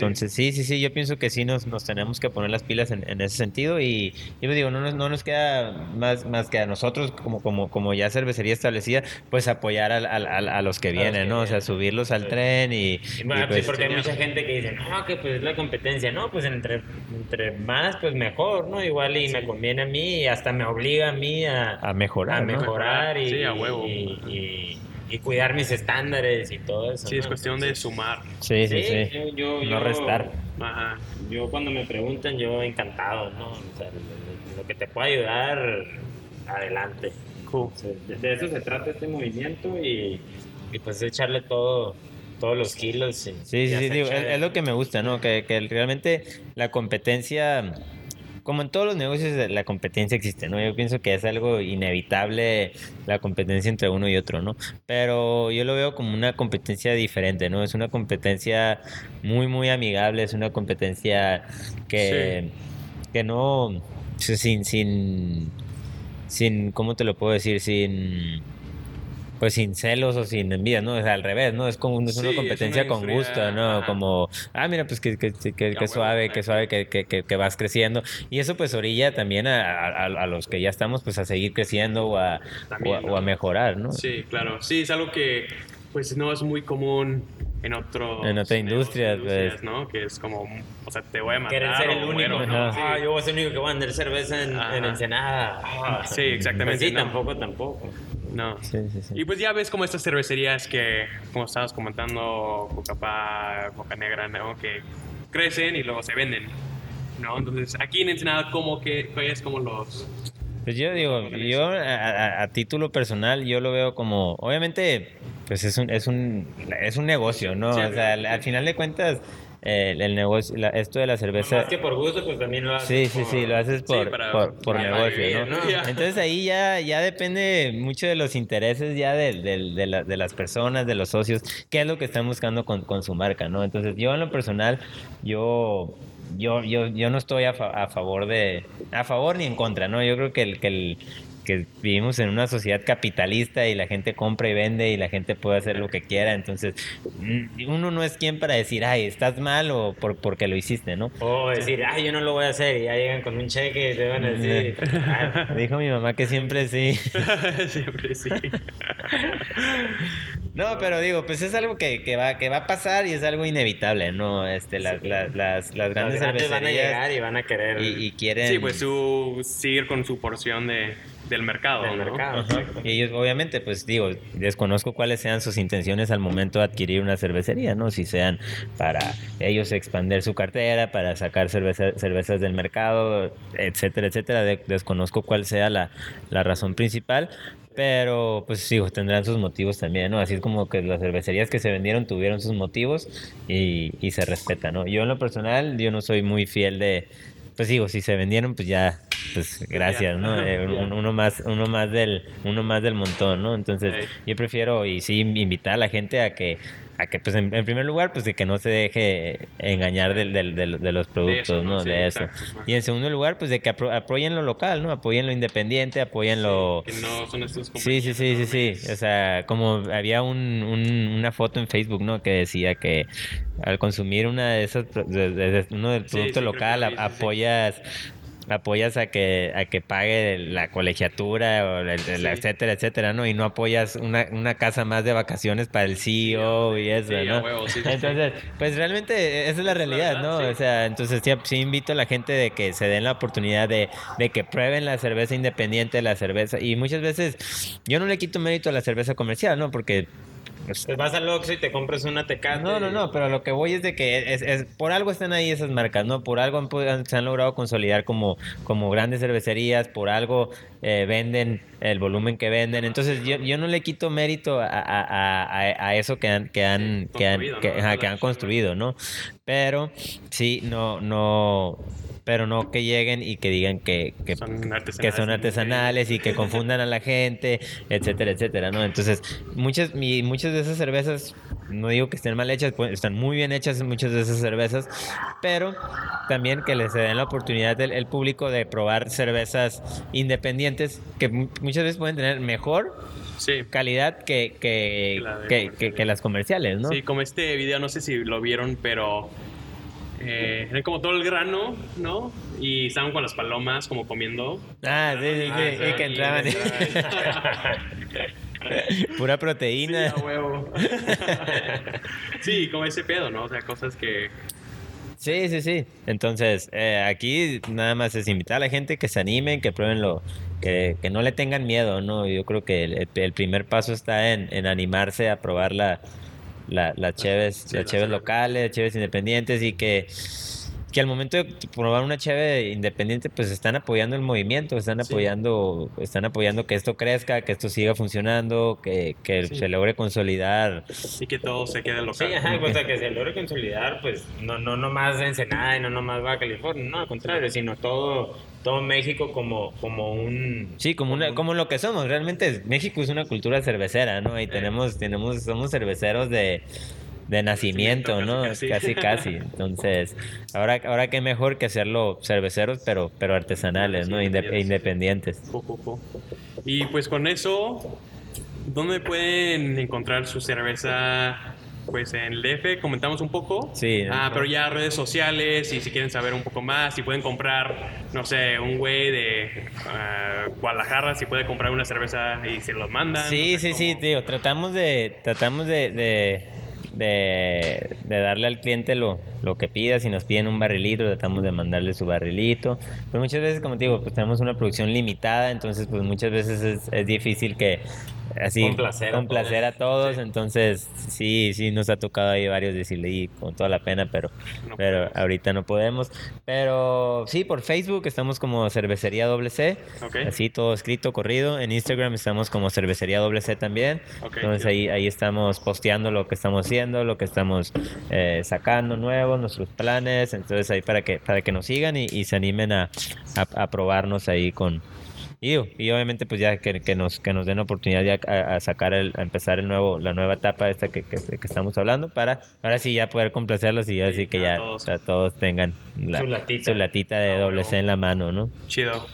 Entonces, sí, sí, sí, yo pienso que sí nos, nos tenemos que poner las pilas en, en ese sentido y yo digo, no nos, no nos queda más, más que a nosotros como, como, como ya cervecería establecida, pues apoyar al- al- al- a, los que A los vienen, que ¿no? O sea, subirlos al Sí. tren y, Y y bueno, sí, pues, porque hay mucha gente que dice, no, que pues es la competencia. No, pues entre, entre más, pues mejor, ¿no? Igual y me conviene a mí y hasta me obliga a mí a, a mejorar, a ¿no? mejorar y, Sí, a huevo. y, y- cuidar mis estándares y todo eso. Sí, es cuestión de sumar. Sí, sí, sí. Yo, yo- No yo- restar. Ajá. Yo cuando me preguntan, yo encantado, ¿no? O sea, lo, lo que te pueda ayudar, adelante. Cool. O sea, de, eso se trata este movimiento y, y pues echarle todo, todos los kilos. y- Sí, sí, sí, digo, es, es lo que me gusta, ¿no? Que, que realmente la competencia, como en todos los negocios, la competencia existe, ¿no? Yo pienso que es algo inevitable la competencia entre uno y otro, ¿no? Pero yo lo veo como una competencia diferente, ¿no? Es una competencia muy, muy amigable, es una competencia que, que no, sin, sin, sin, ¿cómo te lo puedo decir? Sin pues sin celos o sin envidia, ¿no? Es al revés, ¿no? Es como un- es Sí, una es competencia una con gusto, ¿no? ajá. Como, ah, mira, pues que, que, que, que huevo, suave, que suave, que, que, que, que vas creciendo. Y eso pues orilla también a, a, a los que ya estamos, pues a seguir creciendo o a, También, o a, ¿no? o a mejorar, ¿no? Sí, claro. Sí, es algo que pues no es muy común en otro En otra industria, pues. ¿no? Que es como, o sea, te voy a matar Querer ser el o único. muero, ¿no? Ajá. Ah, yo voy a ser el único que voy a vender cerveza en, en Ensenada. Ah, Sí, exactamente, Pues sí, no. tampoco, tampoco. No. Sí, sí, sí. Y pues ya ves como estas cervecerías que, como estabas comentando, Coca Pa, Coca Negra, ¿no? Que crecen y luego se venden. ¿no? Entonces, aquí en Ensenada, ¿cómo que es como los... Pues yo digo, yo a, título personal, yo lo veo como, obviamente, pues es un, es un, es un negocio, ¿no? O sea, al, al final de cuentas, el, negocio, la- esto de la cerveza... Más que por gusto, pues también lo haces Sí, sí, por- sí, lo haces por, para- por, por para negocio, vivir, ¿no? Entonces ahí ya, ya depende mucho de los intereses ya del- de, la- de las personas, de los socios, qué es lo que están buscando con, con su marca, ¿no? Entonces yo en lo personal, yo, yo, yo, yo no estoy a, fa- a favor de, a favor ni en contra, ¿no? Yo creo que el, que el que vivimos en una sociedad capitalista y la gente compra y vende y la gente puede hacer lo que quiera, entonces mm, uno no es quien para decir, ay, estás mal o por, porque lo hiciste, ¿no? O decir, ay, yo no lo voy a hacer. Y ya llegan con un cheque y te van a decir, (laughs) "Ah, Dijo mi mamá que siempre sí. (laughs) Siempre sí. No, pero digo, pues es algo que, que va que va a pasar y es algo inevitable, ¿no? Este, las, las, las, las los grandes grandes van a llegar cervecerías y van a querer y, y quieren... Sí, pues su, seguir con su porción de, del mercado, del ¿no? mercado. Ajá. Y ellos, obviamente, pues digo, desconozco cuáles sean sus intenciones al momento de adquirir una cervecería, ¿no? Si sean para ellos expandir su cartera, para sacar cerveza- cervezas del mercado, etcétera, etcétera. De- desconozco cuál sea la, la razón principal. Pero, pues digo, tendrán sus motivos también, ¿no? Así es como que las cervecerías que se vendieron tuvieron sus motivos y, y se respeta, ¿no? Yo en lo personal, yo no soy muy fiel de, pues digo, si se vendieron, pues ya, pues gracias, ¿no? Eh, un- uno más, uno más del, uno más del montón, ¿no? Entonces, yo prefiero y sí invitar a la gente a que, a que pues en, en primer lugar, pues de que no se deje engañar del, del- del- de los productos, eso, ¿no? de eso. exacto. Y en segundo lugar, pues de que apoyen lo local, ¿no? Apoyen lo independiente, apoyen lo... Que no son estos Sí, sí, sí, sí, sí. O sea, como había un, un- una foto en Facebook, ¿no? Que decía que al consumir una de esas, de- de- de- uno del producto local, apoyas apoyas a que a que pague la colegiatura o el- el- Sí. etcétera etcétera no y no apoyas una, una casa más de vacaciones para el CEO y eso no entonces pues realmente esa es la realidad no o sea entonces sí, sí invito a la gente de que se den la oportunidad de, de que prueben la cerveza independiente la cerveza y muchas veces yo no le quito mérito a la cerveza comercial no porque pues, vas al Oxxo y te compras una Tecate. no, no, no, pero lo que voy es de que es, es- por algo están ahí esas marcas, ¿no? Por algo han, se han logrado consolidar como, como grandes cervecerías, por algo eh, venden el volumen que venden. Entonces yo, yo no le quito mérito a, a- a- eso que han, que han, que han, Construido, que, ¿no? ajá, que han construido, ¿no? Pero sí, no, no, pero no que lleguen y que digan que, que, Son artesanales. que son artesanales y que confundan a la gente, etcétera, etcétera, ¿no? Entonces, muchas, y muchas de esas cervezas, no digo que estén mal hechas, pues, están muy bien hechas muchas de esas cervezas, pero también que les den la oportunidad del el público de probar cervezas independientes que mu- muchas veces pueden tener mejor Sí. calidad que, que, La que- que las comerciales, ¿no? Sí, como este video, no sé si lo vieron, pero eh, como todo el grano, ¿no? Y estaban con las palomas como comiendo. Ah, sí, sí, sí, Ah, que entraban. (laughs) Pura proteína. Sí, a huevo. (laughs) sí, como ese pedo, ¿no? O sea, cosas que... Sí, sí, sí. Entonces, eh, aquí nada más es invitar a la gente que se animen, que prueben lo, que, que no le tengan miedo, ¿no? Yo creo que el, el primer paso está en, en animarse a probar la, la, las cheves, Sí, las las cheves locales, cheves independientes y que, que al momento de probar una cheve independiente, pues están apoyando el movimiento, están Sí. apoyando, están apoyando que esto crezca, que esto siga funcionando, que, que Sí. se logre consolidar. Y que todo se quede Sí, local. ajá, pues a que se logre consolidar, pues no, no nomás Ensenada y no nomás va a California, no, al contrario, sino todo, todo México como, como un... Sí, como, una, un- como lo que somos. Realmente México es una cultura cervecera, ¿no? Y tenemos, tenemos, somos cerveceros de, de nacimiento, ¿no? casi, Casi, casi. casi. (laughs) Entonces, ahora, ahora qué mejor que hacerlo cerveceros, pero, pero artesanales, ¿no? Inde- independientes. Y pues con eso, ¿dónde pueden encontrar su cerveza? Pues en el DF comentamos un poco. Sí. Ah, pero ya redes sociales y si quieren saber un poco más, si pueden comprar, no sé, un güey de ah, Guadalajara, si puede comprar una cerveza y se los mandan. Sí, no sé sí, sí, tío. Tratamos de, tratamos de, de, de, de darle al cliente lo, lo que pida. Si nos piden un barrilito, tratamos de mandarle su barrilito. Pero muchas veces, como te digo, pues tenemos una producción limitada, entonces pues muchas veces es, es difícil que así Complacer a complacer a todos. entonces sí, sí nos ha tocado ahí varios decirle y con toda la pena, pero, No pero podemos. ahorita no podemos. Pero sí, por Facebook estamos como Cervecería Doble C, Ok. así todo escrito, corrido. En Instagram estamos como Cervecería Doble C también. Ok, Entonces sí. ahí, ahí estamos posteando lo que estamos haciendo, lo que estamos eh, sacando nuevo, nuestros planes. Entonces ahí para que, para que nos sigan y, y se animen a, a, a probarnos ahí con... Y, digo, y obviamente pues ya que, que nos, que nos den oportunidad ya a, a sacar, el, a empezar el nuevo, la nueva etapa esta que, que, que estamos hablando para ahora sí ya poder complacerlos y así que ya todos. a todos tengan la, Su latita. su latita de Ah, doble huevo. C en la mano, ¿no? Chido.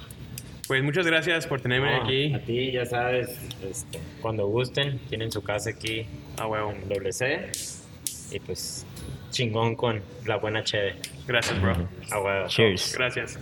Pues muchas gracias por tenerme No, aquí. A ti, ya sabes, este, cuando gusten, tienen su casa aquí A huevo. en doble C. Y pues, chingón con la buena cheve. Gracias, bro. A huevo. Cheers. Gracias.